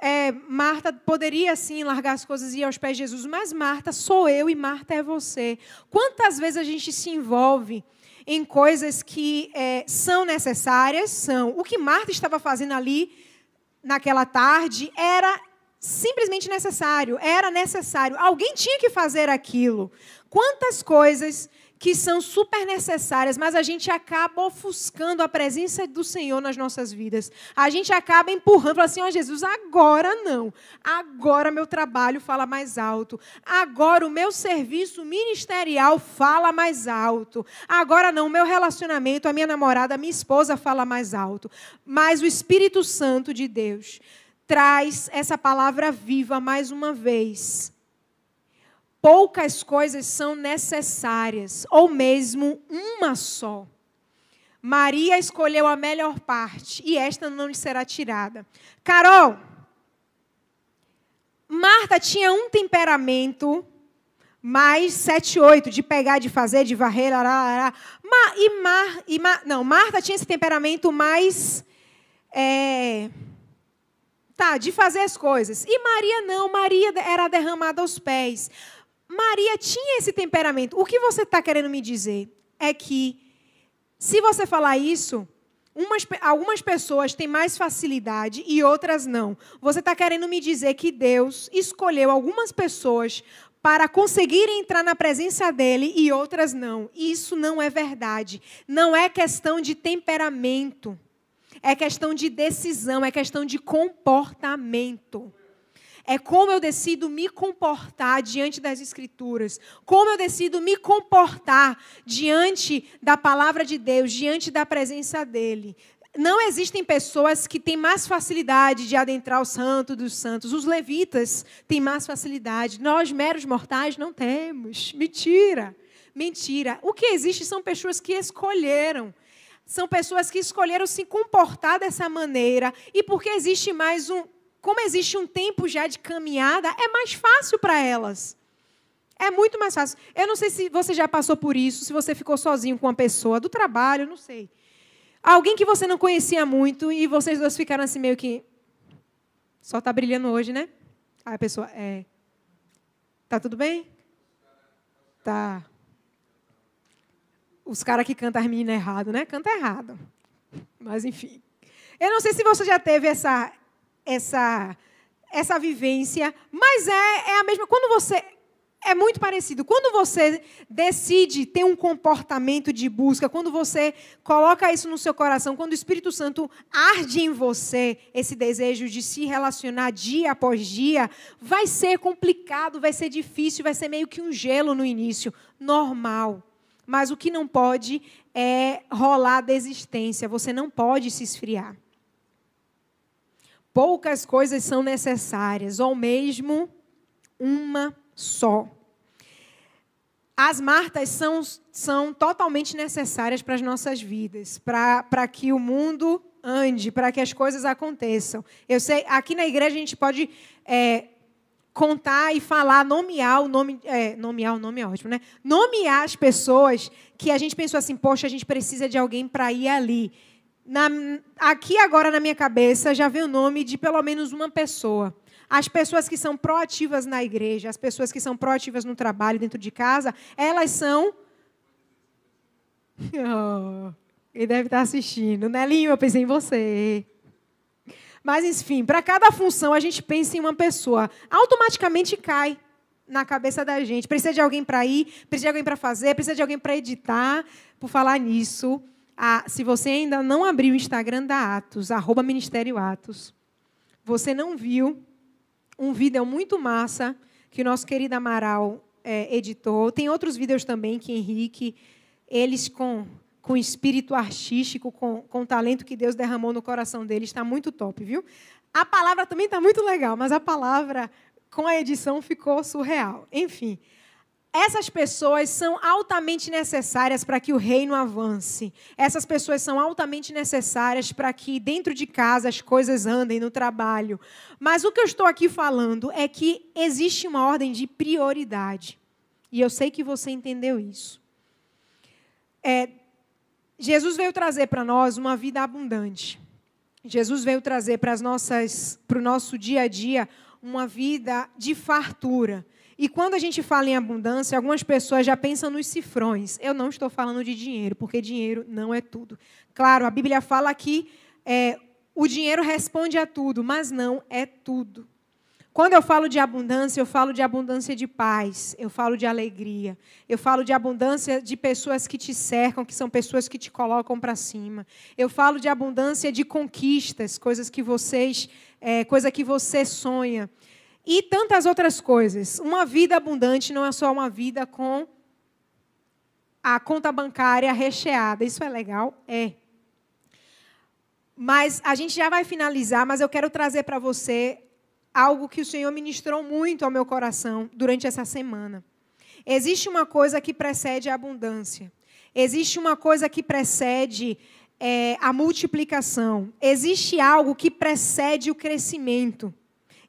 é, Marta poderia sim largar as coisas e ir aos pés de Jesus, mas Marta sou eu e Marta é você. Quantas vezes a gente se envolve em coisas que é, são necessárias? São. O que Marta estava fazendo ali naquela tarde era simplesmente necessário, era necessário. Alguém tinha que fazer aquilo. Quantas coisas que são super necessárias, mas a gente acaba ofuscando a presença do Senhor nas nossas vidas. A gente acaba empurrando, fala assim: ó oh, Jesus, agora não. Agora meu trabalho fala mais alto. Agora o meu serviço ministerial fala mais alto. Agora não, o meu relacionamento, a minha namorada, a minha esposa fala mais alto. Mas o Espírito Santo de Deus traz essa palavra viva mais uma vez poucas coisas são necessárias, ou mesmo uma só. Maria escolheu a melhor parte e esta não lhe será tirada. Carol, Marta tinha um temperamento mais 7, 8, de pegar, de fazer, de varrer, ará, Ma, e, Mar, e Mar, não, Marta tinha esse temperamento mais é, tá, de fazer as coisas. E Maria não, Maria era derramada aos pés. Maria tinha esse temperamento. O que você está querendo me dizer é que, se você falar isso, Umas, algumas pessoas têm mais facilidade e outras não. Você está querendo me dizer que Deus escolheu algumas pessoas para conseguir entrar na presença dele e outras não. Isso não é verdade. Não é questão de temperamento. É questão de decisão, é questão de comportamento. É como eu decido me comportar diante das Escrituras, como eu decido me comportar diante da palavra de Deus, diante da presença dEle. Não existem pessoas que têm mais facilidade de adentrar o santo dos santos. Os levitas têm mais facilidade. Nós, meros mortais, não temos. Mentira. Mentira. O que existe são pessoas que escolheram. São pessoas que escolheram se comportar dessa maneira. E porque existe mais um como existe um tempo já de caminhada, é mais fácil para elas. É muito mais fácil. Eu não sei se você já passou por isso, se você ficou sozinho com uma pessoa do trabalho, não sei. Alguém que você não conhecia muito e vocês dois ficaram assim meio que. Só está brilhando hoje, né? Aí a pessoa, é. Tá tudo bem? Tá. Os caras que cantam as meninas errado, né? Canta errado. Mas enfim. Eu não sei se você já teve essa, essa, essa vivência, mas é, é a mesma. Quando você. É muito parecido. Quando você decide ter um comportamento de busca, quando você coloca isso no seu coração, quando o Espírito Santo arde em você esse desejo de se relacionar dia após dia, vai ser complicado, vai ser difícil, vai ser meio que um gelo no início. Normal. Mas o que não pode é rolar desistência. Você não pode se esfriar. Poucas coisas são necessárias, ou mesmo uma só. As martas são, são totalmente necessárias para as nossas vidas, para que o mundo ande, para que as coisas aconteçam. Eu sei, aqui na igreja a gente pode é, contar e falar, nomear o nome, é, nomear o nome é ótimo, né? Nomear as pessoas que a gente pensou assim, poxa, a gente precisa de alguém para ir ali. Na, aqui agora na minha cabeça já vem o nome de pelo menos uma pessoa. As pessoas que são proativas na igreja, as pessoas que são proativas no trabalho, dentro de casa, elas são. Oh, ele deve estar assistindo. Nelinho, eu pensei em você. Mas, enfim, para cada função a gente pensa em uma pessoa. Automaticamente cai na cabeça da gente. Precisa de alguém para ir, precisa de alguém para fazer, precisa de alguém para editar. Por falar nisso, ah, se você ainda não abriu o Instagram da Atos, arroba Ministério Atos, você não viu um vídeo muito massa que o nosso querido Amaral é, editou. Tem outros vídeos também que Henrique, eles com, com espírito artístico, com, com o talento que Deus derramou no coração deles, está muito top, viu? A palavra também está muito legal, mas a palavra com a edição ficou surreal. Enfim, essas pessoas são altamente necessárias para que o reino avance. Essas pessoas são altamente necessárias para que dentro de casa as coisas andem no trabalho. Mas o que eu estou aqui falando é que existe uma ordem de prioridade. E eu sei que você entendeu isso. É, Jesus veio trazer para nós uma vida abundante. Jesus veio trazer para o nosso dia a dia, uma vida de fartura. E quando a gente fala em abundância, algumas pessoas já pensam nos cifrões. Eu não estou falando de dinheiro, porque dinheiro não é tudo. Claro, a Bíblia fala que é, o dinheiro responde a tudo, mas não é tudo. Quando eu falo de abundância, eu falo de abundância de paz, eu falo de alegria, eu falo de abundância de pessoas que te cercam, que são pessoas que te colocam para cima. Eu falo de abundância de conquistas, coisas que vocês, é, coisa que você sonha. E tantas outras coisas. Uma vida abundante não é só uma vida com a conta bancária recheada. Isso é legal? É. Mas a gente já vai finalizar, mas eu quero trazer para você algo que o Senhor ministrou muito ao meu coração durante essa semana. Existe uma coisa que precede a abundância. Existe uma coisa que precede é, a multiplicação. Existe algo que precede o crescimento.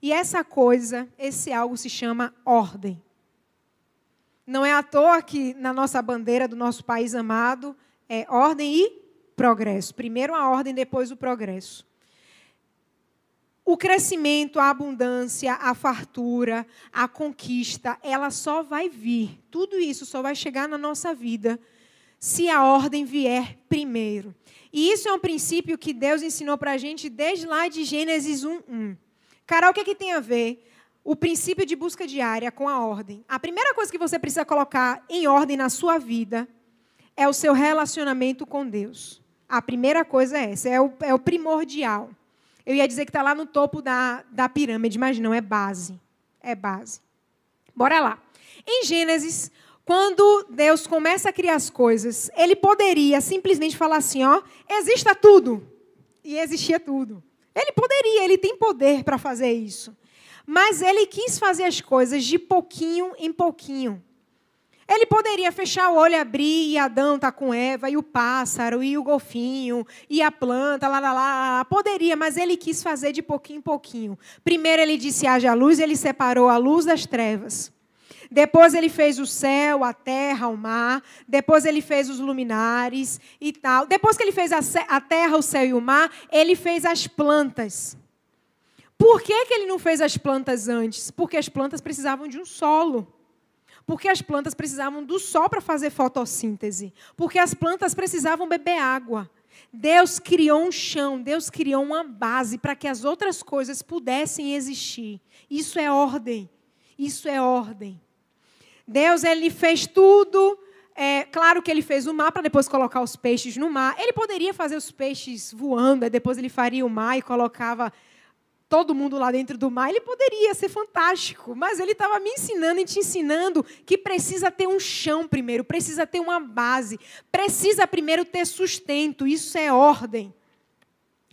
E essa coisa, esse algo se chama ordem. Não é à toa que na nossa bandeira do nosso país amado é ordem e progresso. Primeiro a ordem, depois o progresso. O crescimento, a abundância, a fartura, a conquista, ela só vai vir. Tudo isso só vai chegar na nossa vida se a ordem vier primeiro. E isso é um princípio que Deus ensinou para a gente desde lá de Gênesis 1:1. Carol, o que, é que tem a ver o princípio de busca diária com a ordem? A primeira coisa que você precisa colocar em ordem na sua vida é o seu relacionamento com Deus. A primeira coisa é essa, é o, é o primordial. Eu ia dizer que está lá no topo da, da pirâmide, mas não, é base. É base. Bora lá. Em Gênesis, quando Deus começa a criar as coisas, ele poderia simplesmente falar assim: ó, exista tudo. E existia tudo. Ele poderia, ele tem poder para fazer isso. Mas ele quis fazer as coisas de pouquinho em pouquinho. Ele poderia fechar o olho, abrir, e Adão está com Eva, e o pássaro, e o golfinho, e a planta, lá, lá, lá. Poderia, mas ele quis fazer de pouquinho em pouquinho. Primeiro ele disse: haja luz, ele separou a luz das trevas. Depois ele fez o céu, a terra, o mar. Depois ele fez os luminares e tal. Depois que ele fez a, terra, o céu e o mar, ele fez as plantas. Por que, que ele não fez as plantas antes? Porque as plantas precisavam de um solo. Porque as plantas precisavam do sol para fazer fotossíntese. Porque as plantas precisavam beber água. Deus criou um chão, Deus criou uma base para que as outras coisas pudessem existir. Isso é ordem. Isso é ordem. Deus ele fez tudo. É, claro que ele fez o mar para depois colocar os peixes no mar. Ele poderia fazer os peixes voando, depois ele faria o mar e colocava todo mundo lá dentro do mar, ele poderia ser fantástico, mas ele estava me ensinando e te ensinando que precisa ter um chão primeiro, precisa ter uma base, precisa primeiro ter sustento, isso é ordem.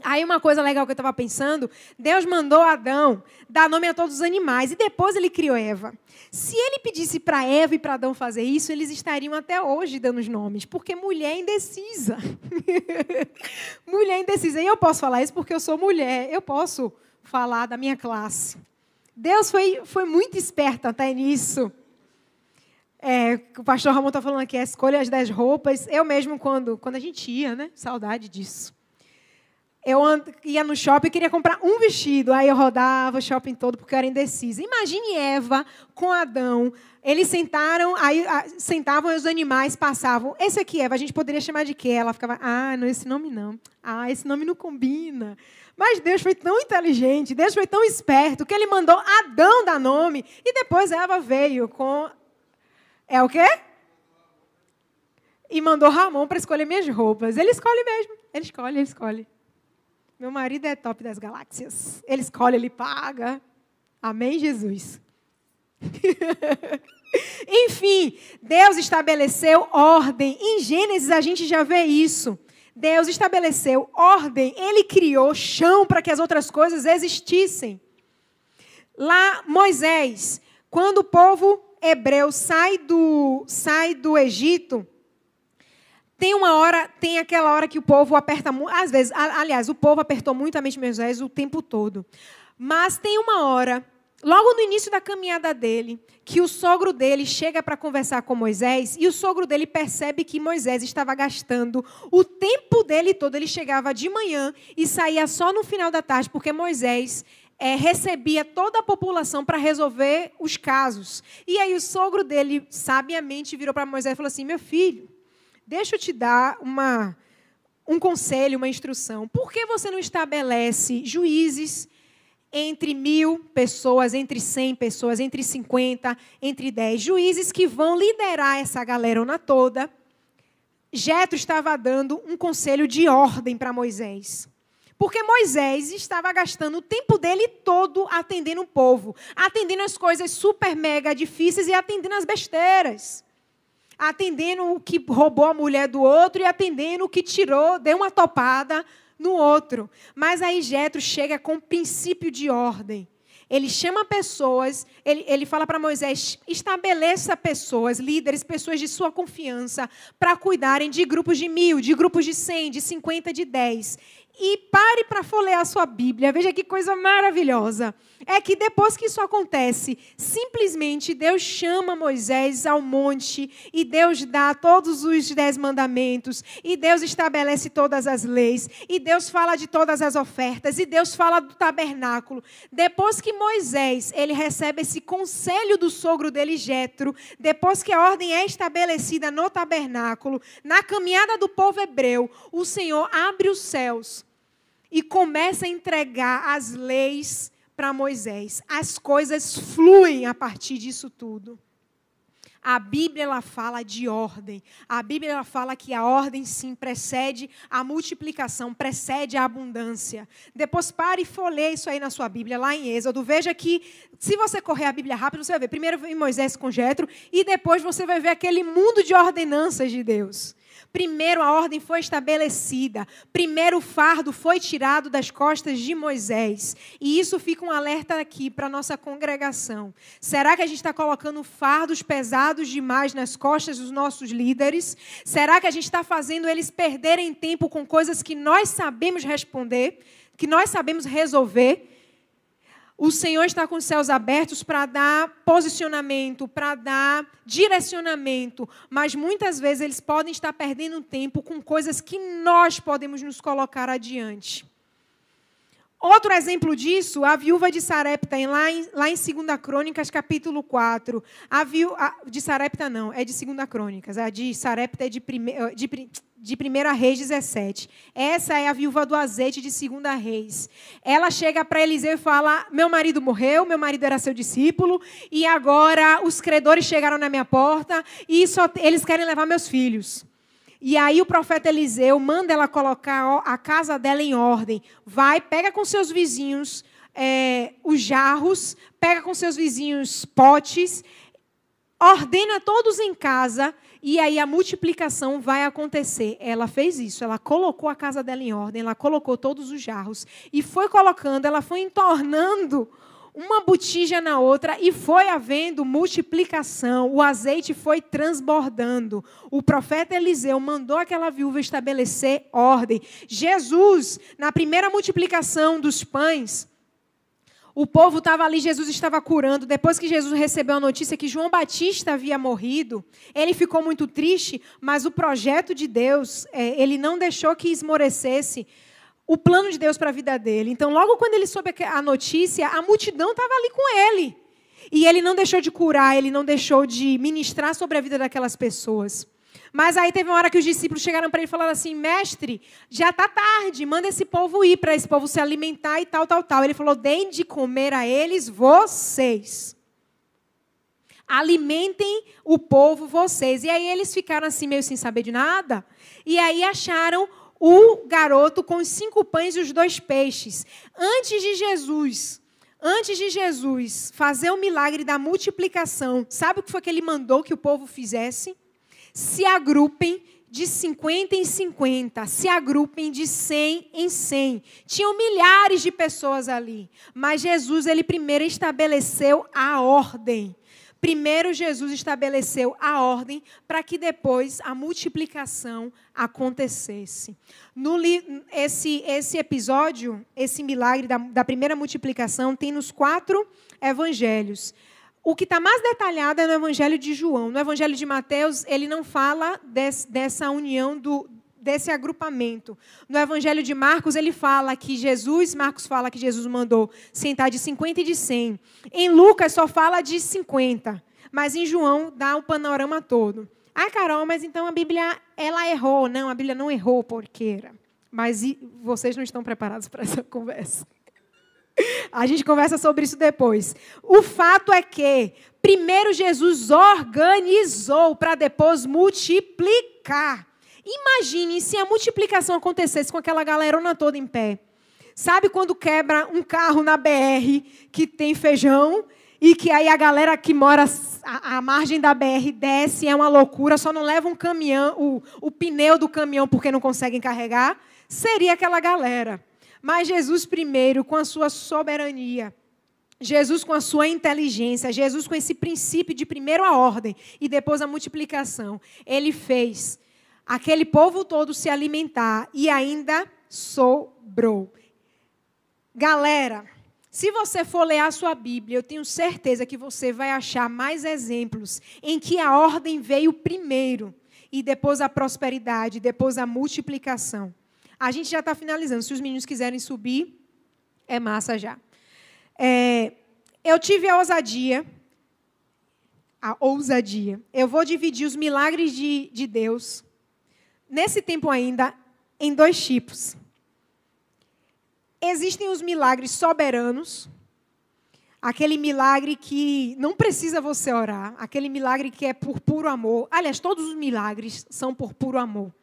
Aí uma coisa legal que eu estava pensando, Deus mandou Adão dar nome a todos os animais e depois ele criou Eva. Se ele pedisse para Eva e para Adão fazer isso, eles estariam até hoje dando os nomes, porque mulher é indecisa. mulher é indecisa. E eu posso falar isso porque eu sou mulher, eu posso falar da minha classe. Deus foi, foi muito esperto até nisso. É, o pastor Ramon está falando aqui, a escolha das roupas. Eu mesmo, quando, quando a gente ia, né? Saudade disso. Eu ia no shopping e queria comprar um vestido. Aí eu rodava o shopping todo porque eu era indecisa. Imagine Eva com Adão. Eles sentaram, aí sentavam e os animais passavam. Esse aqui, Eva, a gente poderia chamar de quê? Ela ficava, ah, não, esse nome não. Ah, esse nome não combina. Mas Deus foi tão inteligente, Deus foi tão esperto, que ele mandou Adão dar nome. E depois Eva veio com. É o quê? E mandou Ramon para escolher minhas roupas. Ele escolhe mesmo. Ele escolhe, ele escolhe. Meu marido é top das galáxias. Ele escolhe, ele paga. Amém, Jesus? Enfim, Deus estabeleceu ordem. Em Gênesis a gente já vê isso. Deus estabeleceu ordem, ele criou chão para que as outras coisas existissem. Lá, Moisés, quando o povo hebreu sai do, sai do Egito, tem uma hora, tem aquela hora que o povo aperta muito, às vezes, aliás, o povo apertou muito a mente de Moisés o tempo todo. Mas tem uma hora logo no início da caminhada dele, que o sogro dele chega para conversar com Moisés e o sogro dele percebe que Moisés estava gastando o tempo dele todo. Ele chegava de manhã e saía só no final da tarde, porque Moisés é, recebia toda a população para resolver os casos. E aí o sogro dele, sabiamente, virou para Moisés e falou assim: Meu filho, deixa eu te dar uma, um conselho, uma instrução. Por que você não estabelece juízes? entre mil pessoas, entre cem pessoas, entre cinquenta, entre dez juízes que vão liderar essa galerona toda. Jetro estava dando um conselho de ordem para Moisés. Porque Moisés estava gastando o tempo dele todo atendendo o povo, atendendo as coisas super mega difíceis e atendendo as besteiras. Atendendo o que roubou a mulher do outro e atendendo o que tirou, deu uma topada no outro. Mas aí Jetro chega com um princípio de ordem. Ele chama pessoas, ele, ele fala para Moisés: estabeleça pessoas, líderes, pessoas de sua confiança, para cuidarem de grupos de mil, de grupos de cem, de cinquenta, de dez. E pare para folhear a sua Bíblia. Veja que coisa maravilhosa. É que depois que isso acontece, simplesmente Deus chama Moisés ao monte e Deus dá todos os dez mandamentos e Deus estabelece todas as leis e Deus fala de todas as ofertas e Deus fala do tabernáculo. Depois que Moisés ele recebe esse conselho do sogro dele Jetro, depois que a ordem é estabelecida no tabernáculo, na caminhada do povo hebreu, o Senhor abre os céus e começa a entregar as leis para Moisés. As coisas fluem a partir disso tudo. A Bíblia ela fala de ordem. A Bíblia ela fala que a ordem sim precede a multiplicação, precede a abundância. Depois pare e folheie isso aí na sua Bíblia, lá em Êxodo. Veja que, se você correr a Bíblia rápido, você vai ver. Primeiro vem Moisés com Jetro e depois você vai ver aquele mundo de ordenanças de Deus. Primeiro a ordem foi estabelecida, primeiro o fardo foi tirado das costas de Moisés. E isso fica um alerta aqui para a nossa congregação. Será que a gente está colocando fardos pesados demais nas costas dos nossos líderes? Será que a gente está fazendo eles perderem tempo com coisas que nós sabemos responder, que nós sabemos resolver? O Senhor está com os céus abertos para dar posicionamento, para dar direcionamento, mas muitas vezes eles podem estar perdendo tempo com coisas que nós podemos nos colocar adiante. Outro exemplo disso, a viúva de Sarepta, lá em, lá em 2 Crônicas, capítulo 4. A viúva, de Sarepta não, é de 2 Crônicas. A de Sarepta é de, prime, de, de 1 Reis 17. Essa é a viúva do azeite de 2 Reis. Ela chega para Eliseu e fala: Meu marido morreu, meu marido era seu discípulo, e agora os credores chegaram na minha porta e só, eles querem levar meus filhos. E aí o profeta Eliseu manda ela colocar a casa dela em ordem. Vai, pega com seus vizinhos é, os jarros, pega com seus vizinhos potes, ordena todos em casa e aí a multiplicação vai acontecer. Ela fez isso, ela colocou a casa dela em ordem, ela colocou todos os jarros e foi colocando, ela foi entornando uma botija na outra e foi havendo multiplicação, o azeite foi transbordando. O profeta Eliseu mandou aquela viúva estabelecer ordem. Jesus, na primeira multiplicação dos pães, o povo estava ali, Jesus estava curando. Depois que Jesus recebeu a notícia que João Batista havia morrido, ele ficou muito triste, mas o projeto de Deus, é, ele não deixou que esmorecesse o plano de Deus para a vida dele. Então, logo quando ele soube a notícia, a multidão estava ali com ele. E ele não deixou de curar, ele não deixou de ministrar sobre a vida daquelas pessoas. Mas aí teve uma hora que os discípulos chegaram para ele e falaram assim: Mestre, já está tarde, manda esse povo ir para esse povo se alimentar e tal, tal, tal. Ele falou: Deem de comer a eles vocês. Alimentem o povo vocês. E aí eles ficaram assim, meio sem saber de nada. E aí acharam o garoto com os cinco pães e os dois peixes. Antes de Jesus Antes de Jesus fazer o milagre da multiplicação, sabe o que foi que ele mandou que o povo fizesse? se agrupem de 50 em 50, se agrupem de 100 em 100. Tinham milhares de pessoas ali, mas Jesus ele primeiro estabeleceu a ordem. Primeiro Jesus estabeleceu a ordem para que depois a multiplicação acontecesse. No, esse, esse episódio, esse milagre da, da primeira multiplicação, tem nos quatro evangelhos. O que está mais detalhado é no Evangelho de João. No Evangelho de Mateus, ele não fala desse, dessa união, do, desse agrupamento. No Evangelho de Marcos, ele fala que Jesus, Marcos fala que Jesus mandou sentar de 50 e de 100. Em Lucas, só fala de 50. Mas em João, dá o panorama todo. Ah, Carol, mas então a Bíblia, ela errou. Não, a Bíblia não errou, porqueira. Mas vocês não estão preparados para essa conversa. A gente conversa sobre isso depois. O fato é que, primeiro, Jesus organizou para depois multiplicar. Imagine se a multiplicação acontecesse com aquela galerona toda em pé. Sabe quando quebra um carro na BR que tem feijão e que aí a galera que mora à, margem da BR desce, é uma loucura, só não leva um caminhão, o, o pneu do caminhão porque não conseguem carregar? Seria aquela galera. Mas Jesus, primeiro, com a sua soberania, Jesus com a sua inteligência, Jesus com esse princípio de primeiro a ordem e depois a multiplicação, ele fez aquele povo todo se alimentar e ainda sobrou. Galera, se você for ler a sua Bíblia, eu tenho certeza que você vai achar mais exemplos em que a ordem veio primeiro e depois a prosperidade, depois a multiplicação. A gente já está finalizando. Se os meninos quiserem subir, é massa já. É, eu tive a ousadia, a ousadia. Eu vou dividir os milagres de, de Deus, nesse tempo ainda, em dois tipos. Existem os milagres soberanos, aquele milagre que não precisa você orar, aquele milagre que é por puro amor. Aliás, todos os milagres são por puro amor.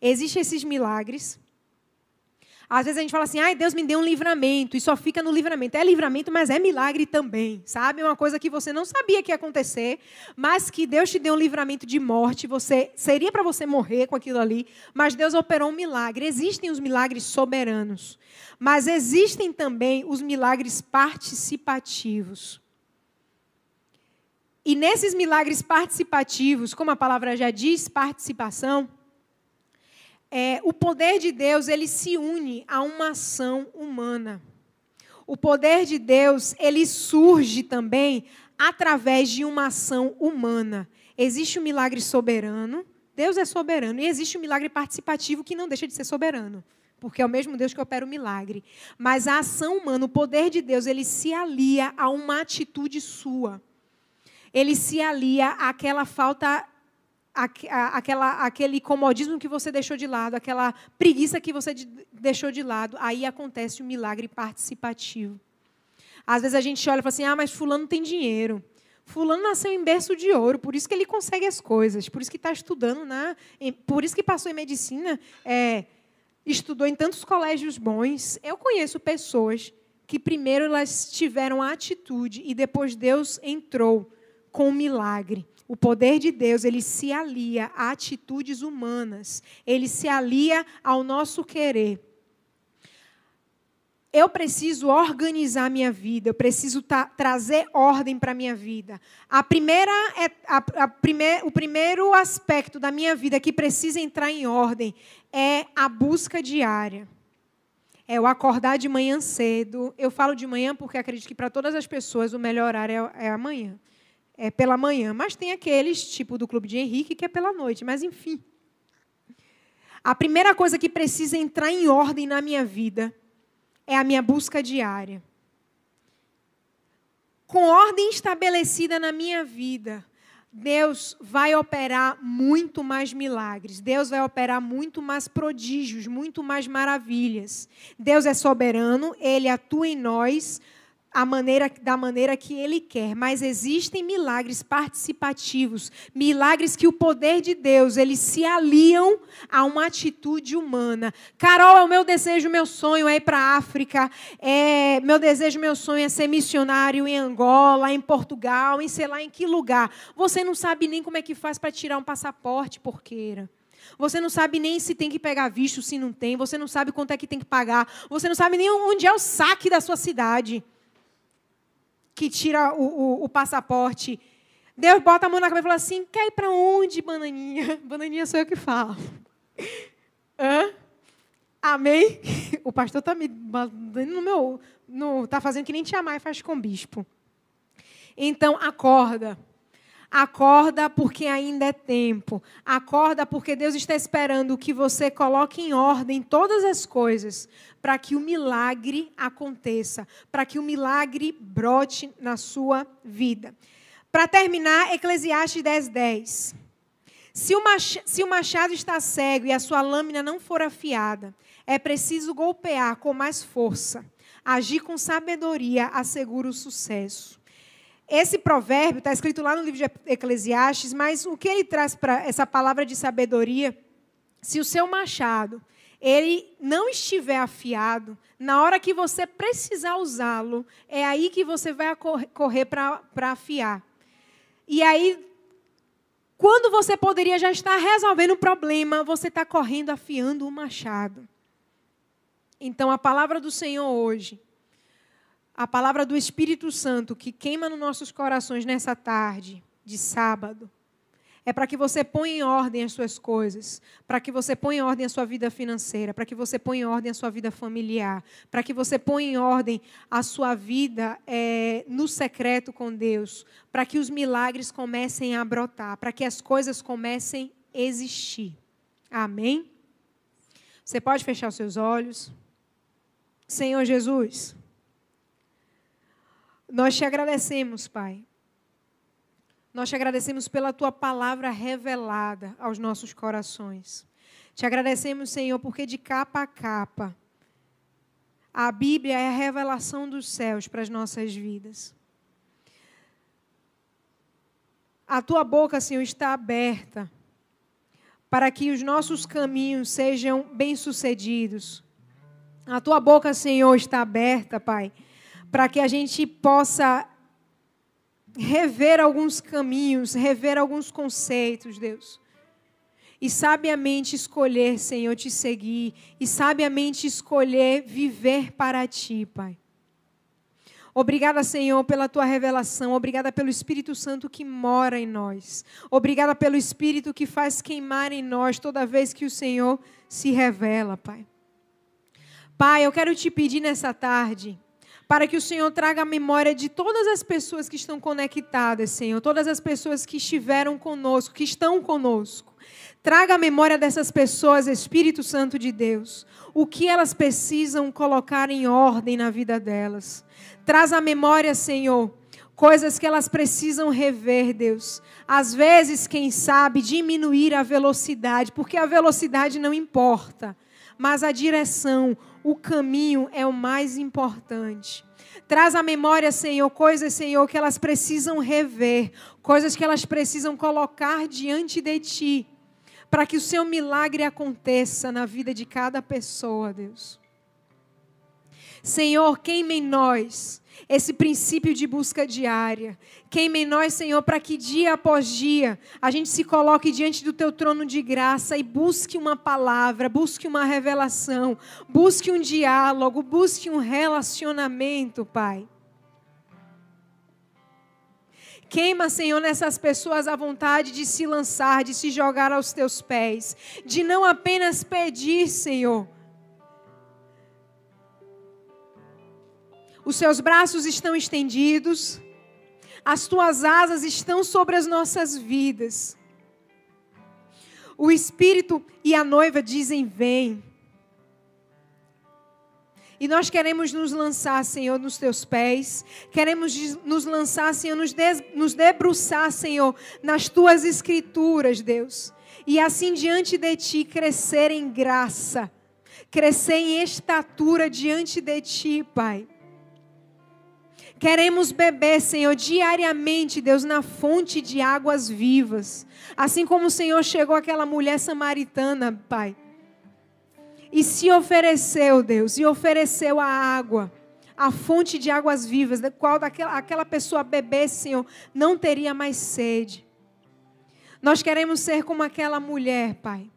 Existem esses milagres às vezes a gente fala assim, ai, Deus me deu um livramento, e só fica no livramento. É livramento, mas é milagre também, sabe? É uma coisa que você não sabia que ia acontecer, mas que Deus te deu um livramento de morte, você seria para você morrer com aquilo ali, mas Deus operou um milagre. Existem os milagres soberanos, mas existem também os milagres participativos. E nesses milagres participativos, como a palavra já diz, participação, é, o poder de Deus ele se une a uma ação humana. O poder de Deus ele surge também através de uma ação humana. Existe o um milagre soberano, Deus é soberano, e existe o um milagre participativo que não deixa de ser soberano, porque é o mesmo Deus que opera o milagre. Mas a ação humana, o poder de Deus, ele se alia a uma atitude sua. Ele se alia àquela falta aquela, aquele comodismo que você deixou de lado, aquela preguiça que você deixou de lado, aí acontece o um milagre participativo. Às vezes a gente olha e fala assim: ah, mas Fulano tem dinheiro. Fulano nasceu em berço de ouro, por isso que ele consegue as coisas, por isso que está estudando, na, por isso que passou em medicina, é, estudou em tantos colégios bons. Eu conheço pessoas que primeiro elas tiveram a atitude e depois Deus entrou com o milagre. O poder de Deus, ele se alia a atitudes humanas, ele se alia ao nosso querer. Eu preciso organizar minha vida, eu preciso trazer ordem para a minha vida. A primeira, é, a, a primeir, o primeiro aspecto da minha vida que precisa entrar em ordem é a busca diária. É o acordar de manhã cedo. Eu falo de manhã porque acredito que para todas as pessoas o melhor horário é, é amanhã é pela manhã, mas tem aqueles, tipo do Clube de Henrique, que é pela noite, mas enfim. A primeira coisa que precisa entrar em ordem na minha vida é a minha busca diária. Com ordem estabelecida na minha vida, Deus vai operar muito mais milagres, Deus vai operar muito mais prodígios, muito mais maravilhas. Deus é soberano, ele atua em nós a maneira, da maneira que Ele quer, mas existem milagres participativos, milagres que o poder de Deus eles se aliam a uma atitude humana. Carol, é o meu desejo, meu sonho é ir para a África, é, meu desejo, meu sonho é ser missionário em Angola, em Portugal, em sei lá em que lugar. Você não sabe nem como é que faz para tirar um passaporte porqueira. Você não sabe nem se tem que pegar visto, se não tem. Você não sabe quanto é que tem que pagar. Você não sabe nem onde é o saque da sua cidade que tira o, o, o passaporte. Deus bota a mão na cabeça e fala assim: quer ir para onde, bananinha? Bananinha sou eu que falo. Hã? Amém? O pastor está me no meu. Está fazendo que nem te amar e faz com o bispo. Então, acorda. Acorda porque ainda é tempo. Acorda porque Deus está esperando que você coloque em ordem todas as coisas para que o milagre aconteça, para que o milagre brote na sua vida. Para terminar, Eclesiastes 10, 10. Se o, machado, se o machado está cego e a sua lâmina não for afiada, é preciso golpear com mais força. Agir com sabedoria assegura o sucesso. Esse provérbio está escrito lá no livro de Eclesiastes, mas o que ele traz para essa palavra de sabedoria? Se o seu machado ele não estiver afiado, na hora que você precisar usá-lo, é aí que você vai correr para afiar. E aí, quando você poderia já estar resolvendo o problema, você está correndo afiando o machado. Então, a palavra do Senhor hoje a palavra do Espírito Santo que queima nos nossos corações nessa tarde de sábado é para que você ponha em ordem as suas coisas, para que você ponha em ordem a sua vida financeira, para que você ponha em ordem a sua vida familiar, para que você ponha em ordem a sua vida é, no secreto com Deus, para que os milagres comecem a brotar, para que as coisas comecem a existir. Amém? Você pode fechar os seus olhos. Senhor Jesus, nós te agradecemos, Pai. Nós te agradecemos pela tua palavra revelada aos nossos corações. Te agradecemos, Senhor, porque de capa a capa, a Bíblia é a revelação dos céus para as nossas vidas. A tua boca, Senhor, está aberta para que os nossos caminhos sejam bem-sucedidos. A tua boca, Senhor, está aberta, Pai para que a gente possa rever alguns caminhos, rever alguns conceitos, Deus. E sabiamente escolher, Senhor, te seguir. E sabiamente escolher viver para ti, Pai. Obrigada, Senhor, pela tua revelação. Obrigada pelo Espírito Santo que mora em nós. Obrigada pelo Espírito que faz queimar em nós toda vez que o Senhor se revela, Pai. Pai, eu quero te pedir nessa tarde para que o Senhor traga a memória de todas as pessoas que estão conectadas, Senhor, todas as pessoas que estiveram conosco, que estão conosco. Traga a memória dessas pessoas, Espírito Santo de Deus, o que elas precisam colocar em ordem na vida delas. Traz a memória, Senhor, coisas que elas precisam rever, Deus. Às vezes, quem sabe, diminuir a velocidade, porque a velocidade não importa, mas a direção, o caminho é o mais importante. Traz à memória, Senhor, coisas, Senhor, que elas precisam rever, coisas que elas precisam colocar diante de Ti, para que o Seu milagre aconteça na vida de cada pessoa, Deus. Senhor, queima em nós esse princípio de busca diária. Queime em nós, Senhor, para que dia após dia a gente se coloque diante do teu trono de graça e busque uma palavra, busque uma revelação, busque um diálogo, busque um relacionamento, Pai. Queima, Senhor, nessas pessoas a vontade de se lançar, de se jogar aos teus pés, de não apenas pedir, Senhor, os seus braços estão estendidos, as tuas asas estão sobre as nossas vidas. O Espírito e a noiva dizem: Vem. E nós queremos nos lançar, Senhor, nos teus pés. Queremos nos lançar, Senhor, nos, des, nos debruçar, Senhor, nas tuas escrituras, Deus. E assim diante de ti crescer em graça, crescer em estatura diante de ti, Pai. Queremos beber, Senhor, diariamente, Deus, na fonte de águas vivas. Assim como o Senhor chegou àquela mulher samaritana, Pai. E se ofereceu, Deus, e ofereceu a água, a fonte de águas vivas, da qual daquela, aquela pessoa bebesse, Senhor, não teria mais sede. Nós queremos ser como aquela mulher, Pai.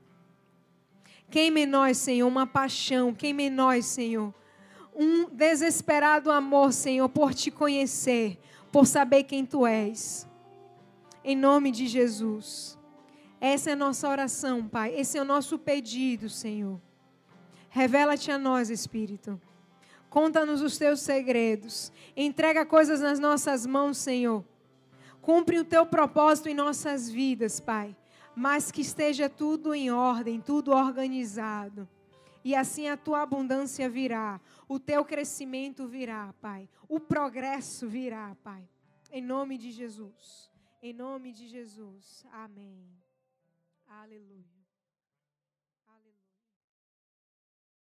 Queime em nós, Senhor, uma paixão. Queime em nós, Senhor, um desesperado amor, Senhor, por te conhecer, por saber quem tu és. Em nome de Jesus. Essa é a nossa oração, Pai. Esse é o nosso pedido, Senhor. Revela-te a nós, Espírito. Conta-nos os teus segredos. Entrega coisas nas nossas mãos, Senhor. Cumpre o teu propósito em nossas vidas, Pai. Mas que esteja tudo em ordem, tudo organizado e assim a tua abundância virá, o teu crescimento virá, Pai, o progresso virá, Pai. Em nome de Jesus. Em nome de Jesus. Amém. Aleluia.